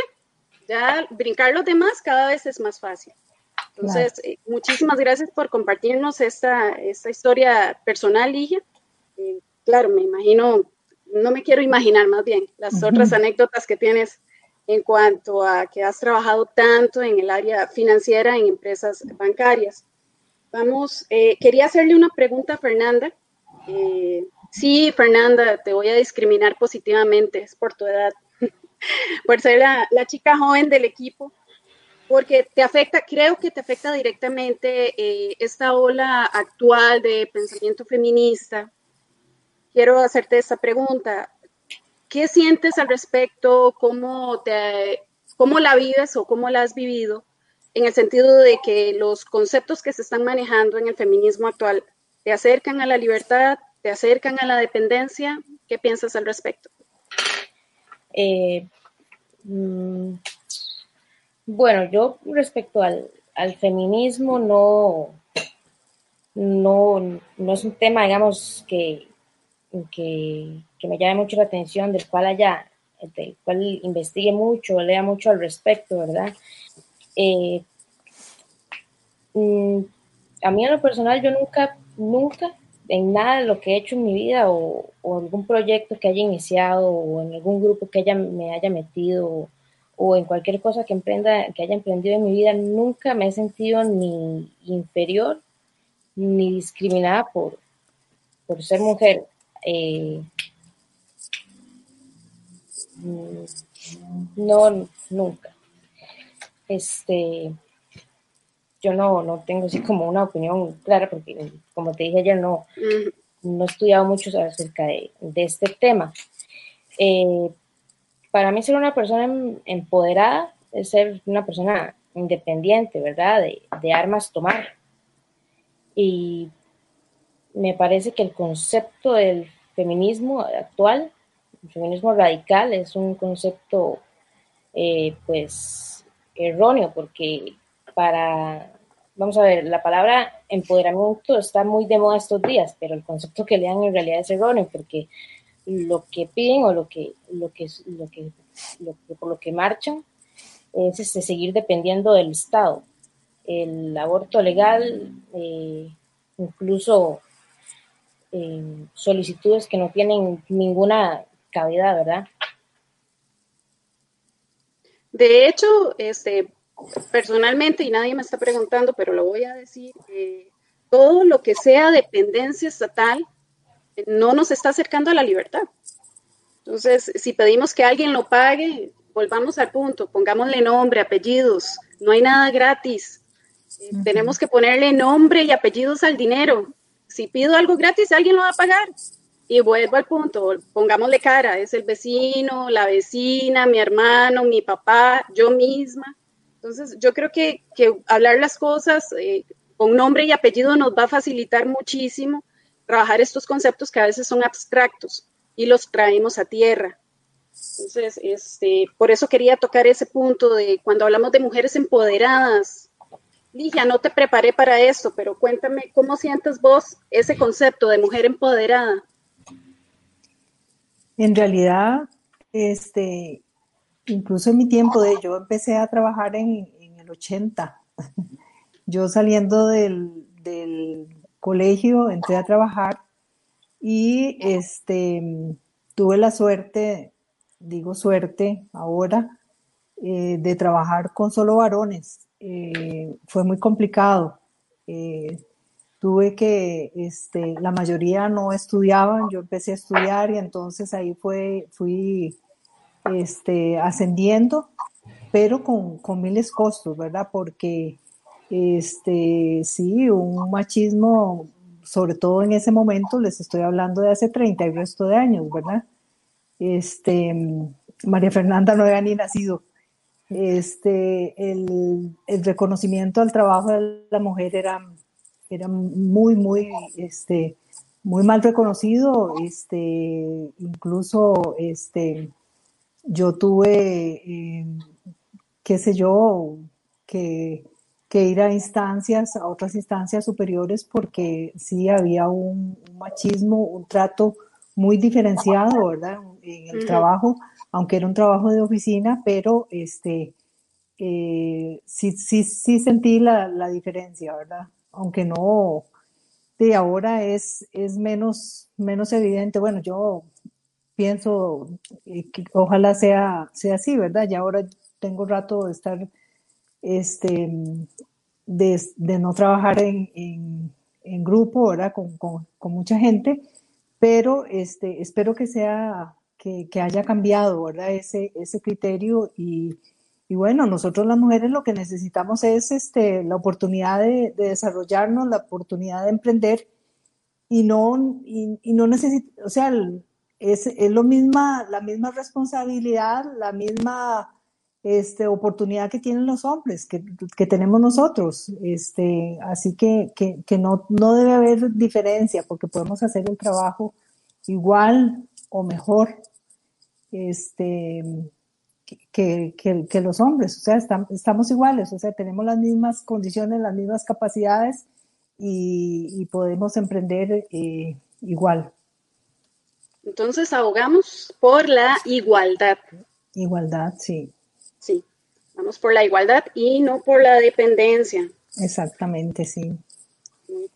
ya brincar los demás cada vez es más fácil. Entonces, claro. eh, muchísimas gracias por compartirnos esta, esta historia personal, Ligia. Eh, claro, me imagino, no me quiero imaginar más bien las uh -huh. otras anécdotas que tienes en cuanto a que has trabajado tanto en el área financiera en empresas bancarias. Vamos, eh, quería hacerle una pregunta a Fernanda. Eh, sí, Fernanda, te voy a discriminar positivamente, es por tu edad, [LAUGHS] por ser la, la chica joven del equipo porque te afecta, creo que te afecta directamente eh, esta ola actual de pensamiento feminista. Quiero hacerte esta pregunta. ¿Qué sientes al respecto? ¿Cómo, te, ¿Cómo la vives o cómo la has vivido? En el sentido de que los conceptos que se están manejando en el feminismo actual te acercan a la libertad, te acercan a la dependencia. ¿Qué piensas al respecto? Eh, mmm bueno, yo respecto al, al feminismo no, no, no, es un tema, digamos, que, que, que, me llame mucho la atención, del cual haya, del cual investigue mucho, lea mucho al respecto, ¿verdad? Eh, mm, a mí en lo personal yo nunca, nunca en nada de lo que he hecho en mi vida o, o algún proyecto que haya iniciado o en algún grupo que haya, me haya metido o en cualquier cosa que emprenda, que haya emprendido en mi vida, nunca me he sentido ni inferior ni discriminada por, por ser mujer. Eh, no, nunca. Este, yo no, no tengo así como una opinión clara, porque como te dije ayer, no, no he estudiado mucho acerca de, de este tema. Eh, para mí ser una persona em, empoderada es ser una persona independiente, ¿verdad? De, de, armas tomar. Y me parece que el concepto del feminismo actual, el feminismo radical, es un concepto, eh, pues, erróneo, porque para, vamos a ver, la palabra empoderamiento está muy de moda estos días, pero el concepto que le dan en realidad es erróneo, porque lo que piden o lo que, lo que, lo que, lo por lo que marchan es este, seguir dependiendo del Estado. El aborto legal, eh, incluso eh, solicitudes que no tienen ninguna cabida, ¿verdad? De hecho, este, personalmente, y nadie me está preguntando, pero lo voy a decir, eh, todo lo que sea dependencia estatal no nos está acercando a la libertad. Entonces, si pedimos que alguien lo pague, volvamos al punto, pongámosle nombre, apellidos, no hay nada gratis. Uh -huh. Tenemos que ponerle nombre y apellidos al dinero. Si pido algo gratis, alguien lo va a pagar. Y vuelvo al punto, pongámosle cara, es el vecino, la vecina, mi hermano, mi papá, yo misma. Entonces, yo creo que, que hablar las cosas eh, con nombre y apellido nos va a facilitar muchísimo trabajar estos conceptos que a veces son abstractos y los traemos a tierra. Entonces, este, por eso quería tocar ese punto de cuando hablamos de mujeres empoderadas. Ligia, no te preparé para esto, pero cuéntame cómo sientes vos ese concepto de mujer empoderada. En realidad, este, incluso en mi tiempo de yo empecé a trabajar en, el 80. [LAUGHS] Yo saliendo del, del colegio entré a trabajar y este, tuve la suerte, digo suerte ahora, eh, de trabajar con solo varones. Eh, fue muy complicado. Eh, tuve que, este, la mayoría no estudiaban, yo empecé a estudiar y entonces ahí fue, fui este, ascendiendo, pero con, con miles costos, ¿verdad? Porque, este, sí, un machismo, sobre todo en ese momento, les estoy hablando de hace 30 y resto de años, ¿verdad? Este, María Fernanda no había ni nacido. Este, el, el reconocimiento al trabajo de la mujer era era muy, muy, este, muy mal reconocido, este, incluso, este, yo tuve, eh, qué sé yo, que, que, ir a instancias, a otras instancias superiores, porque sí había un, machismo, un trato muy diferenciado, ¿verdad? En el trabajo, aunque era un trabajo de oficina, pero este, eh, sí, sí, sí sentí la, la diferencia, ¿verdad? aunque no, de ahora es, es menos, menos evidente. Bueno, yo pienso eh, que ojalá sea, sea así, ¿verdad? Ya ahora tengo rato de estar, este, de, no trabajar en, en, grupo, ¿verdad? Con, con, con, mucha gente, pero este, espero que sea, que, haya cambiado, ¿verdad? Ese, ese criterio y, y bueno, nosotros las mujeres lo que necesitamos es este, la oportunidad de, desarrollarnos, la oportunidad de emprender y no, y, no necesitamos, o sea, es, es, lo misma, la misma responsabilidad, la misma este, oportunidad que tienen los hombres, que, que tenemos nosotros. Este, así que, que, que no, no debe haber diferencia porque podemos hacer el trabajo igual o mejor. Este, que, que, los hombres, o sea, estamos iguales, o sea, tenemos las mismas condiciones, las mismas capacidades y, podemos emprender eh, igual. Entonces, abogamos por la igualdad. Igualdad, sí. Sí, vamos por la igualdad y no por la dependencia. Exactamente, sí.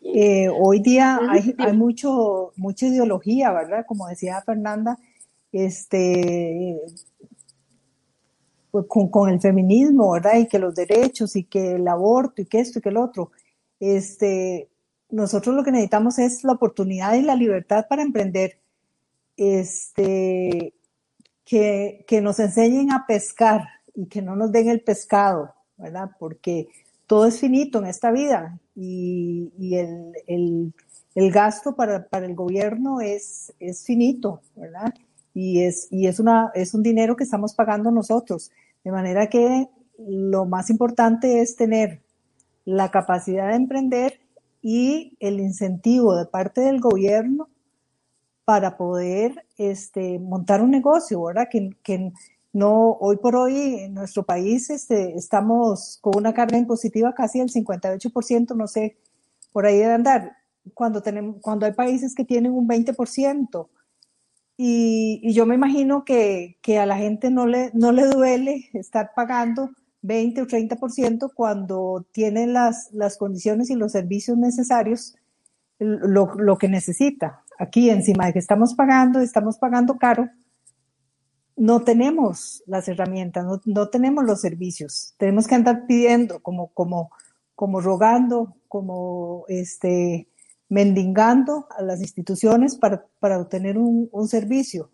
Eh, hoy día hay, hay, mucho, mucha ideología, ¿verdad? Como decía Fernanda, este, pues, con, el feminismo, ¿verdad? Y que los derechos y que el aborto y que esto y que el otro. Este, nosotros lo que necesitamos es la oportunidad y la libertad para emprender. Este, que, que nos enseñen a pescar y que no nos den el pescado, ¿verdad? Porque todo es finito en esta vida y, y el, el, el, gasto para, para el gobierno es, es finito, ¿verdad? Y es, y es, una, es un dinero que estamos pagando nosotros. De manera que lo más importante es tener la capacidad de emprender y el incentivo de parte del gobierno para poder este, montar un negocio, ¿verdad? Que, que no, hoy por hoy en nuestro país este, estamos con una carga impositiva casi del 58%, no sé, por ahí debe andar, cuando, tenemos, cuando hay países que tienen un 20%. Y, yo me imagino que, que, a la gente no le, no le duele estar pagando 20 o 30% cuando tiene las, las condiciones y los servicios necesarios, lo, lo, que necesita. Aquí, encima de que estamos pagando, estamos pagando caro, no tenemos las herramientas, no, no tenemos los servicios. Tenemos que andar pidiendo, como, como, como rogando, como este, mendigando a las instituciones para, para obtener un, un servicio.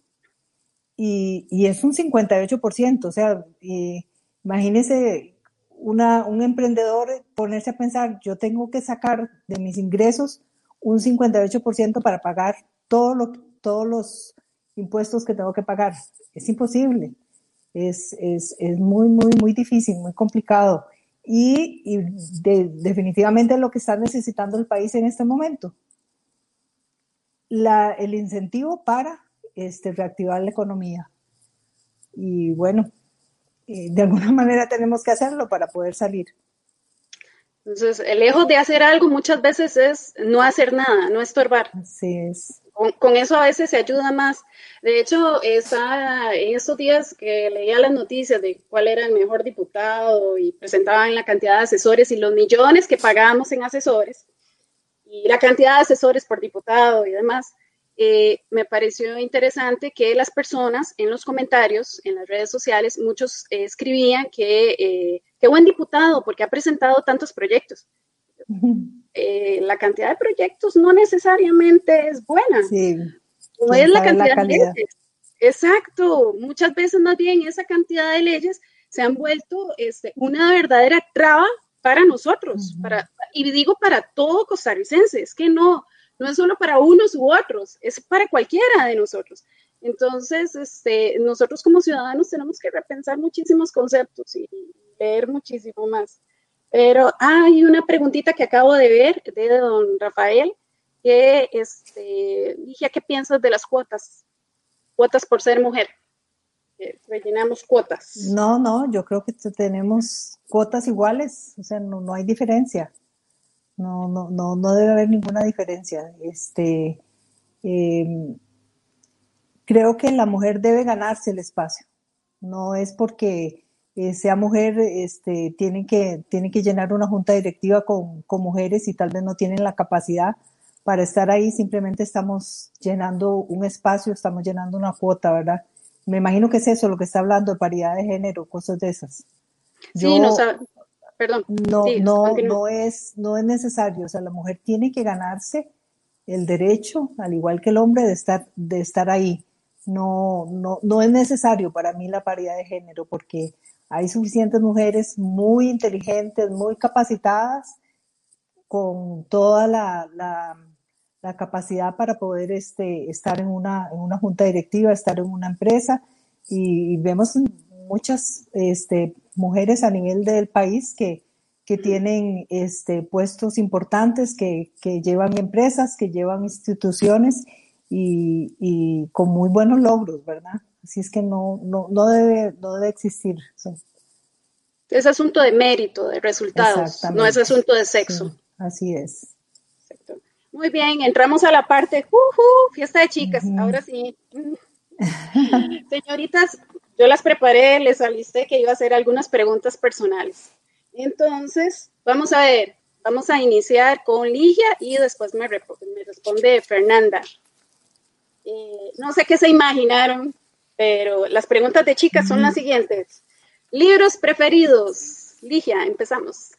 Y, y, es un 58%, o sea, imagínese una, un emprendedor ponerse a pensar, yo tengo que sacar de mis ingresos un 58% para pagar todo lo, todos los impuestos que tengo que pagar. Es imposible. Es, es, es muy, muy, muy difícil, muy complicado y, y de, definitivamente lo que está necesitando el país en este momento. La, el incentivo para este, reactivar la economía. Y bueno, eh, de alguna [LAUGHS] manera tenemos que hacerlo para poder salir. Entonces, el lejos de hacer algo muchas veces es no hacer nada, no estorbar. Así es. Con, eso a veces se ayuda más. De hecho, en estos días que leía las noticias de cuál era el mejor diputado y presentaban la cantidad de asesores y los millones que pagamos en asesores y la cantidad de asesores por diputado y demás, eh, me pareció interesante que las personas en los comentarios, en las redes sociales, muchos escribían que eh, buen diputado porque ha presentado tantos proyectos. Eh, la cantidad de proyectos no necesariamente es buena. Sí. No es la cantidad de leyes. Exacto. Muchas veces más bien esa cantidad de leyes se han vuelto este, una verdadera traba para nosotros, para, y digo para todo costarricense, es que no, no es solo para unos u otros, es para cualquiera de nosotros. Entonces, este, nosotros como ciudadanos tenemos que repensar muchísimos conceptos y leer muchísimo más. Pero hay una preguntita que acabo de ver de don Rafael, que este, dije, ¿qué piensas de las cuotas? Cuotas por ser mujer. rellenamos cuotas. No, no, yo creo que tenemos cuotas iguales, o sea, no, no hay diferencia. No, no, no, no debe haber ninguna diferencia. Este, em, creo que la mujer debe ganarse el espacio. No es porque eh, sea mujer, este, tienen que, tienen que llenar una junta directiva con, con, mujeres y tal vez no tienen la capacidad para estar ahí, simplemente estamos llenando un espacio, estamos llenando una cuota, ¿verdad? Me imagino que es eso lo que está hablando de paridad de género, cosas de esas. sí, no, perdón. No, no, no es, no es necesario, o sea, la mujer tiene que ganarse el derecho, al igual que el hombre, de estar, de estar ahí. No, no, no es necesario para mí la paridad de género, porque hay suficientes mujeres muy inteligentes, muy capacitadas, con toda la, capacidad para poder este, estar en una, junta directiva, estar en una empresa. Y, vemos muchas este, mujeres a nivel del país que, que tienen este, puestos importantes, que, llevan empresas, que llevan instituciones y con muy buenos logros, ¿verdad? Así es que no, no, no, debe, no debe existir. Es asunto de mérito, de resultados, no es asunto de sexo. así es. Muy bien, entramos a la parte, uh, fiesta de chicas, ahora sí. [LAUGHS] Señoritas, yo las preparé, les alisté que iba a hacer algunas preguntas personales. Entonces, vamos a ver, vamos a iniciar con Ligia y después me, responde Fernanda. Eh, no sé qué se imaginaron pero las preguntas de chicas son las siguientes. Libros preferidos. Ligia, empezamos.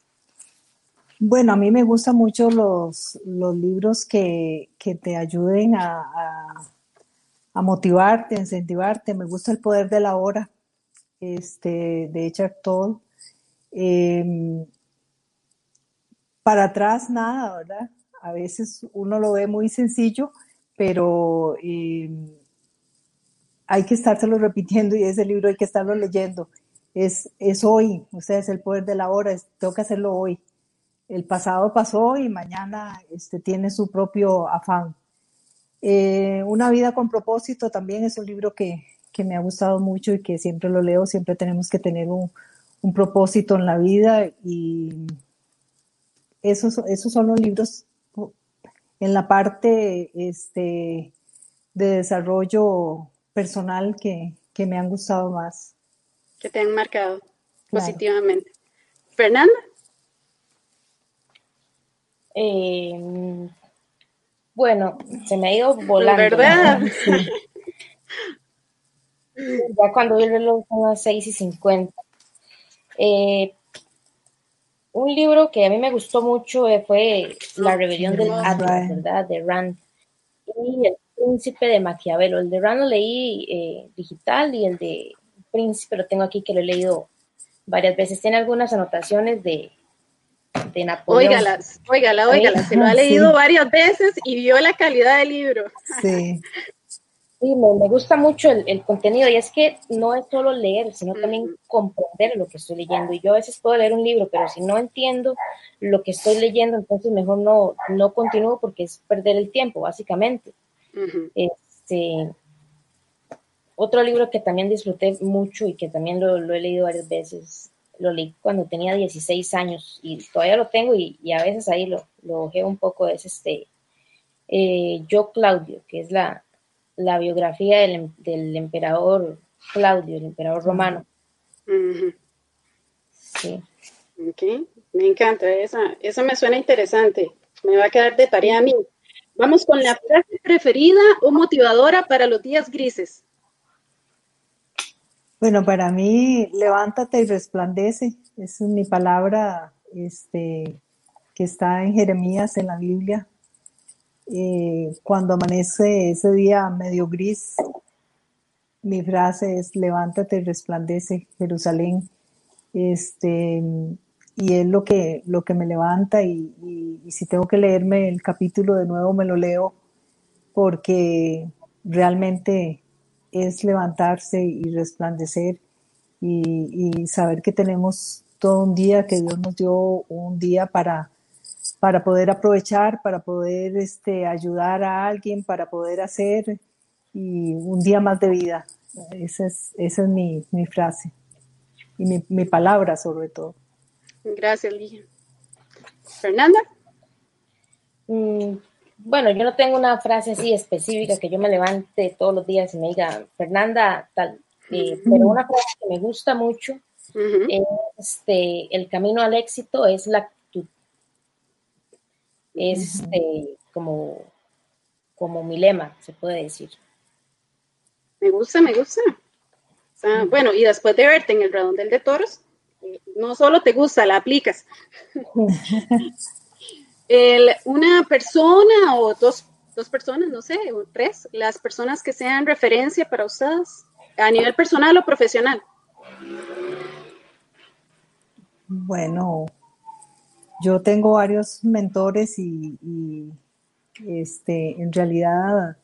Bueno, a mí me gustan mucho los, los libros que, te ayuden a, a, motivarte, a incentivarte. Me gusta El Poder de la Hora, este, de Eckhart Tolle. Em, para atrás, nada, ¿verdad? A veces uno lo ve muy sencillo, pero em, hay que estárselo repitiendo y ese libro hay que estarlo leyendo. Es, es hoy, o sea, es el poder de la hora, tengo que hacerlo hoy. El pasado pasó y mañana este, tiene su propio afán. Eh, Una vida con propósito también es un libro que, que, me ha gustado mucho y que siempre lo leo, siempre tenemos que tener un, un propósito en la vida y esos, esos son los libros en la parte este, de desarrollo personal que, me han gustado más. Que te han marcado positivamente. Fernanda. Eh, bueno, se me ha ido volando. ¿Verdad? [LAUGHS] [LAUGHS] ya cuando vi el reloj son las 6 y 50. Eh, un libro que a mí me gustó mucho eh, fue La rebelión del Atlas, ¿verdad? De Rand. Y el Príncipe de Maquiavelo. El de Rand lo leí eh, digital y el de Príncipe lo tengo aquí que lo he leído varias veces. Tiene algunas anotaciones de, de Napoleón. Óigalas, óigala, óigala. Se lo ha leído varias veces y vio la calidad del libro. Sí. Sí, me, gusta mucho el, contenido y es que no es solo leer, sino también comprender lo que estoy leyendo. Y yo a veces puedo leer un libro, pero si no entiendo lo que estoy leyendo, entonces mejor no, no continúo porque es perder el tiempo, básicamente. Este, otro libro que también disfruté mucho y que también lo, he leído varias veces, lo leí cuando tenía 16 años y todavía lo tengo y, a veces ahí lo, lo ojeo un poco, es este eh, Yo Claudio, que es la, la biografía del, em- del emperador Claudio, el emperador romano. Sí. Ok, me encanta, esa, esa me suena interesante. Me va a quedar de tarea a mí. Vamos con la frase preferida o motivadora para los días grises. Bueno, para mí, levántate y resplandece. Es mi palabra este, que está en Jeremías, en la Biblia. Eh, cuando amanece ese día medio gris, mi frase es levántate y resplandece, Jerusalén. Este, y es lo que, lo que me levanta y, si tengo que leerme el capítulo de nuevo, me lo leo porque realmente es levantarse y resplandecer y, y saber que tenemos todo un día, que Dios nos dio un día para, para poder aprovechar, para poder este, ayudar a alguien, para poder hacer y un día más de vida. Esa es, esa es mi, mi frase y mi, mi palabra sobre todo. Gracias, Ligia. Fernanda, Mm, bueno, yo no tengo una frase así específica que yo me levante todos los días y me diga, Fernanda, tal. Eh, pero una frase que me gusta mucho Ujú. es este, el camino al éxito es la actitud. Es este, como, como mi lema, se puede decir. me gusta, me gusta. O sea, bueno, y después de verte en el redondel de toros, no solo te gusta, la aplicas. El- una persona o dos, dos personas, no sé, o tres, las personas que sean referencia para ustedes a nivel personal o profesional. Bueno, yo tengo varios mentores y, este, en realidad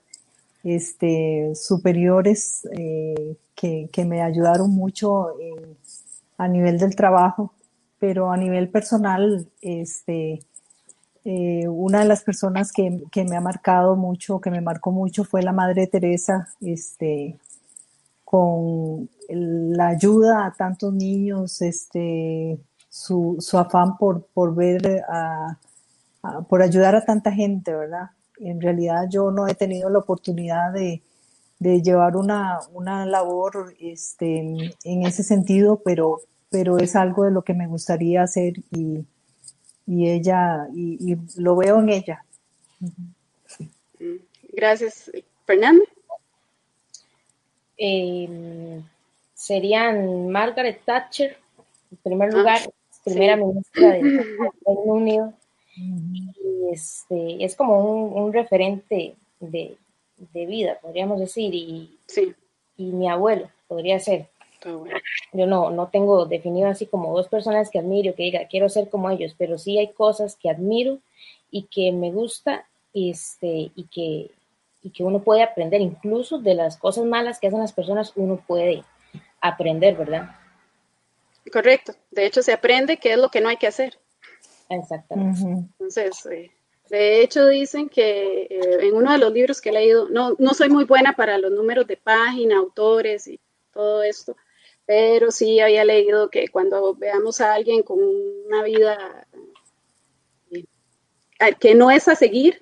este, superiores eh, que, que me ayudaron mucho en- a nivel del trabajo, pero a nivel personal, este, eh, una de las personas que, que me ha marcado mucho, que me marcó mucho fue la Madre Teresa, este, con la ayuda a tantos niños, este, su, su afán por, por ver, a- por ayudar a tanta gente, ¿verdad? En realidad yo no he tenido la oportunidad de, de llevar una, una labor este, en, ese sentido, pero, pero es algo de lo que me gustaría hacer y, y ella, y, y lo veo en ella. Gracias, Fernanda. Eh, serían Margaret Thatcher, en primer Ah, lugar, primera sí. ministra del Reino Unido. Y este, es como un, un referente de, de vida, podríamos decir, y, Sí, y mi abuelo podría ser. bueno. Yo no, no tengo definido así como dos personas que admiro, que diga, quiero ser como ellos, pero sí hay cosas que admiro y que me gusta este, y, que, y que uno puede aprender, incluso de las cosas malas que hacen las personas, uno puede aprender, ¿verdad? Correcto. De hecho, se aprende qué es lo que no hay que hacer. Exactamente. Entonces, eh, de hecho, dicen que eh, en uno de los libros que he leído, no, no soy muy buena para los números de página, autores y todo esto, pero sí había leído que cuando veamos a alguien con una vida eh, que no es a seguir,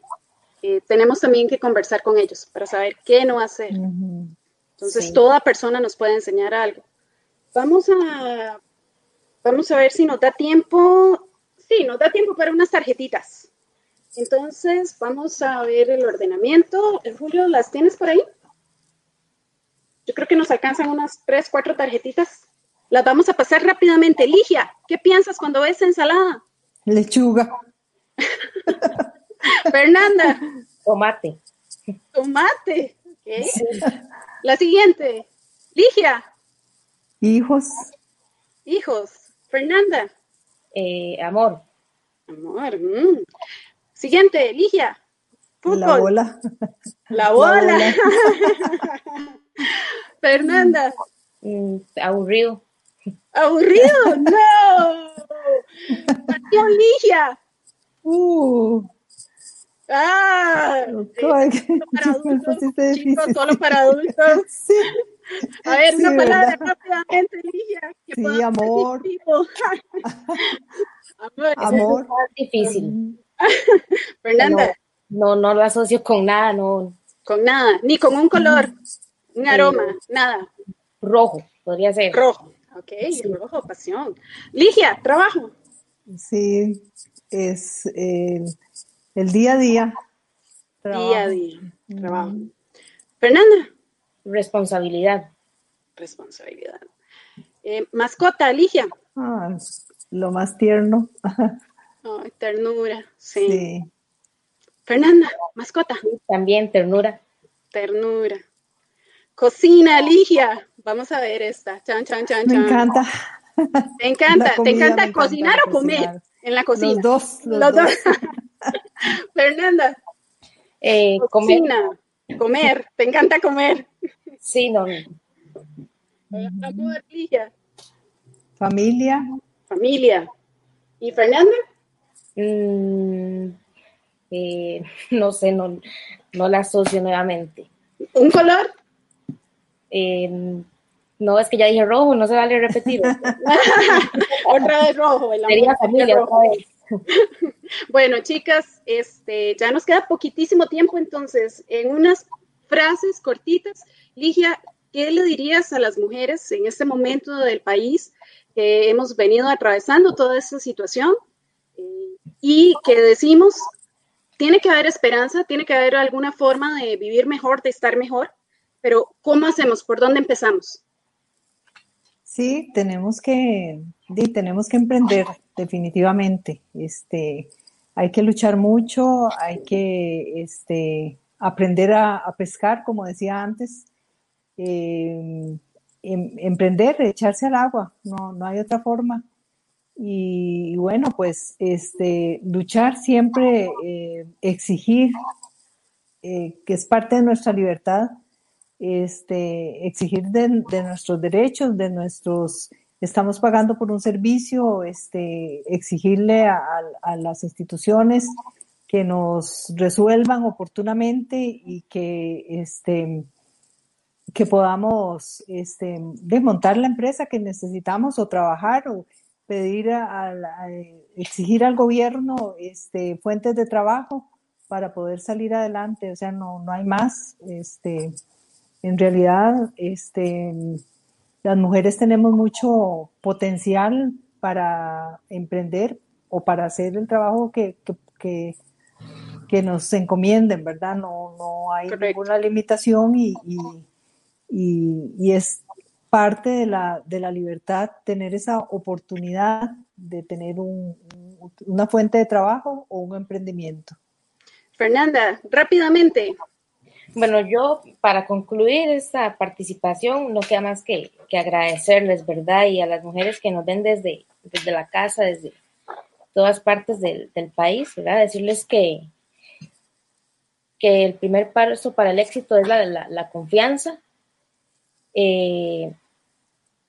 eh, tenemos también que conversar con ellos para saber qué no hacer. Entonces, Sí. toda persona nos puede enseñar algo. Vamos a, vamos a ver si nos da tiempo. Sí, nos da tiempo para unas tarjetitas. Entonces, vamos a ver el ordenamiento. Eh, Julio, ¿las tienes por ahí? Yo creo que nos alcanzan unas tres, cuatro tarjetitas. Las vamos a pasar rápidamente. Ligia, ¿qué piensas cuando ves ensalada? Lechuga, [LAUGHS] Fernanda, Tomate. tomate. Ok. La siguiente. Ligia, hijos, hijos. Fernanda, Eh, amor. Amor. mm. Siguiente, Ligia. Fútbol. la bola, La bola. bola. [LAUGHS] Fernanda. Mm, aburrido. Aburrido. [LAUGHS] No. Adiós, Ligia. Uh, Ah. ¿cómo solo para [LAUGHS] me adultos. pusiste Chicos, difícil. solo para adultos. Sí, A ver, Sí, una palabra ¿verdad? rápidamente, Ligia. que Sí, amor. amor. amor. Más difícil. [LAUGHS] Fernanda. No, no lo asocio con nada, no. Con nada, ni con un color, un aroma, nada. Rojo, podría ser. Rojo, ok, rojo, pasión. Ligia, trabajo. Sí, es eh, el día a día. Trabajo. Día a día, trabajo. Fernanda. Responsabilidad. Responsabilidad. Eh, mascota, Ligia. Ah, lo más tierno. [LAUGHS] Ternura, sí. Fernanda, mascota. También ternura. Ternura. Cocina, Ligia. Vamos a ver esta. Chan, chan, chan, Me encanta. Te encanta, ¿te encanta cocinar o comer en la cocina? Los dos. Los, dos. [LAUGHS] Fernanda. Eh, cocina, comer. ¿Te encanta comer? Sí, no. Amor, Ligia. Familia. Familia. ¿Y Fernanda? Mm, eh, [LAUGHS] no sé, no, no la asocio nuevamente. ¿Un color? Eh, no, es que ya dije rojo, no se vale repetir. [LAUGHS] otra vez rojo. El Sería familia otra vez. [LAUGHS] bueno, chicas, este, ya nos queda poquitísimo tiempo, entonces, en unas frases cortitas, Ligia, ¿qué le dirías a las mujeres en este momento del país que hemos venido atravesando toda esta situación y que decimos, tiene que haber esperanza, tiene que haber alguna forma de vivir mejor, de estar mejor, pero ¿cómo hacemos? ¿Por dónde empezamos? Sí, tenemos que, tenemos que emprender definitivamente. Este, hay que luchar mucho, hay que este, aprender a, pescar, como decía antes, em, em, emprender, echarse al agua, no, no hay otra forma. Y, bueno, pues este, luchar siempre, eh, exigir, eh, que es parte de nuestra libertad, este, exigir de, nuestros derechos, de nuestros, estamos pagando por un servicio, este, exigirle a, las instituciones que nos resuelvan oportunamente y que, este, que podamos este, desmontar la empresa que necesitamos o trabajar o pedir a, exigir al gobierno este, fuentes de trabajo para poder salir adelante. O sea, no, no hay más. Este, en realidad, este, las mujeres tenemos mucho potencial para emprender o para hacer el trabajo que, que, que, nos encomienden, ¿verdad? No, no hay ninguna limitación y, y, y, es parte de la, de la libertad tener esa oportunidad de tener un, una fuente de trabajo o un emprendimiento. Fernanda, rápidamente, bueno, yo para concluir esta participación no queda más que, agradecerles, ¿verdad? Y a las mujeres que nos ven desde, desde la casa, desde todas partes del, país, ¿verdad? Decirles que, que el primer paso para el éxito es la, la, confianza eh,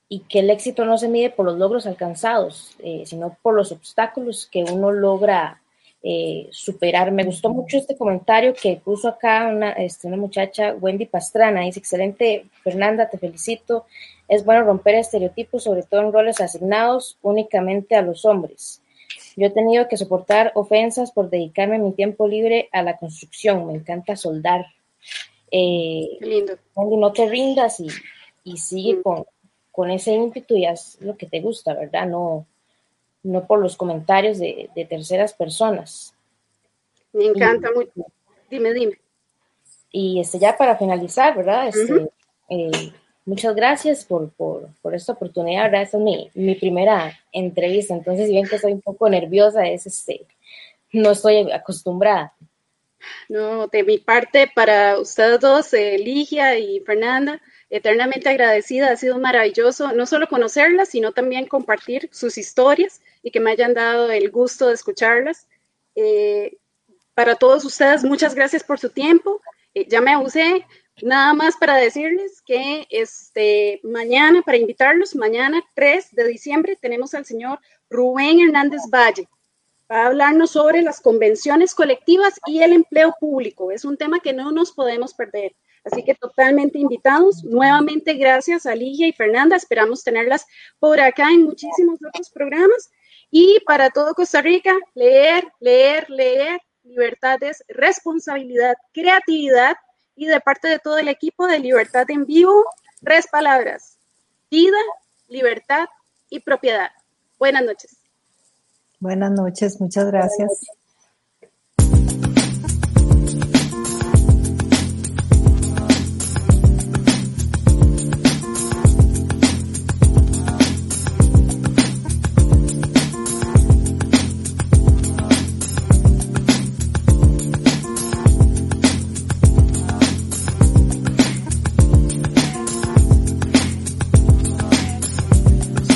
y que el éxito no se mide por los logros alcanzados, eh, sino por los obstáculos que uno logra eh, superar. Me gustó mucho este comentario que puso acá una, este, una muchacha, Wendy Pastrana, dice, excelente, Fernanda, te felicito. Es bueno romper estereotipos, sobre todo en roles asignados únicamente a los hombres. Yo he tenido que soportar ofensas por dedicarme mi tiempo libre a la construcción. Me encanta soldar. Eh, lindo. Wendy, no te rindas y, y sigue mm. con, con ese ímpetu y haz lo que te gusta, ¿verdad? No, no por los comentarios de, terceras personas. Me encanta mucho. Dime, dime. Y este, ya para finalizar, ¿verdad? Este, eh, muchas gracias por, esta oportunidad, ¿verdad? Esta es mi, primera entrevista, entonces si ven que soy un poco nerviosa, es este, no estoy acostumbrada. No, de mi parte, para ustedes dos, eh, Ligia y Fernanda, eternamente agradecida, ha sido maravilloso no solo conocerlas, sino también compartir sus historias y que me hayan dado el gusto de escucharlas. Eh, para todos ustedes, muchas gracias por su tiempo. Eh, ya me abusé, nada más para decirles que este, mañana, para invitarlos, mañana 3 de diciembre tenemos al señor Rubén Hernández Valle. Va a hablarnos sobre las convenciones colectivas y el empleo público. Es un tema que no nos podemos perder. Así que totalmente invitados. Nuevamente, gracias a Ligia y Fernanda. Esperamos tenerlas por acá en muchísimos otros programas. Y para todo Costa Rica, leer, leer, leer, libertad es responsabilidad, creatividad y de parte de todo el equipo de Libertad en Vivo, tres palabras, vida, libertad y propiedad. Buenas noches. Buenas noches, muchas gracias.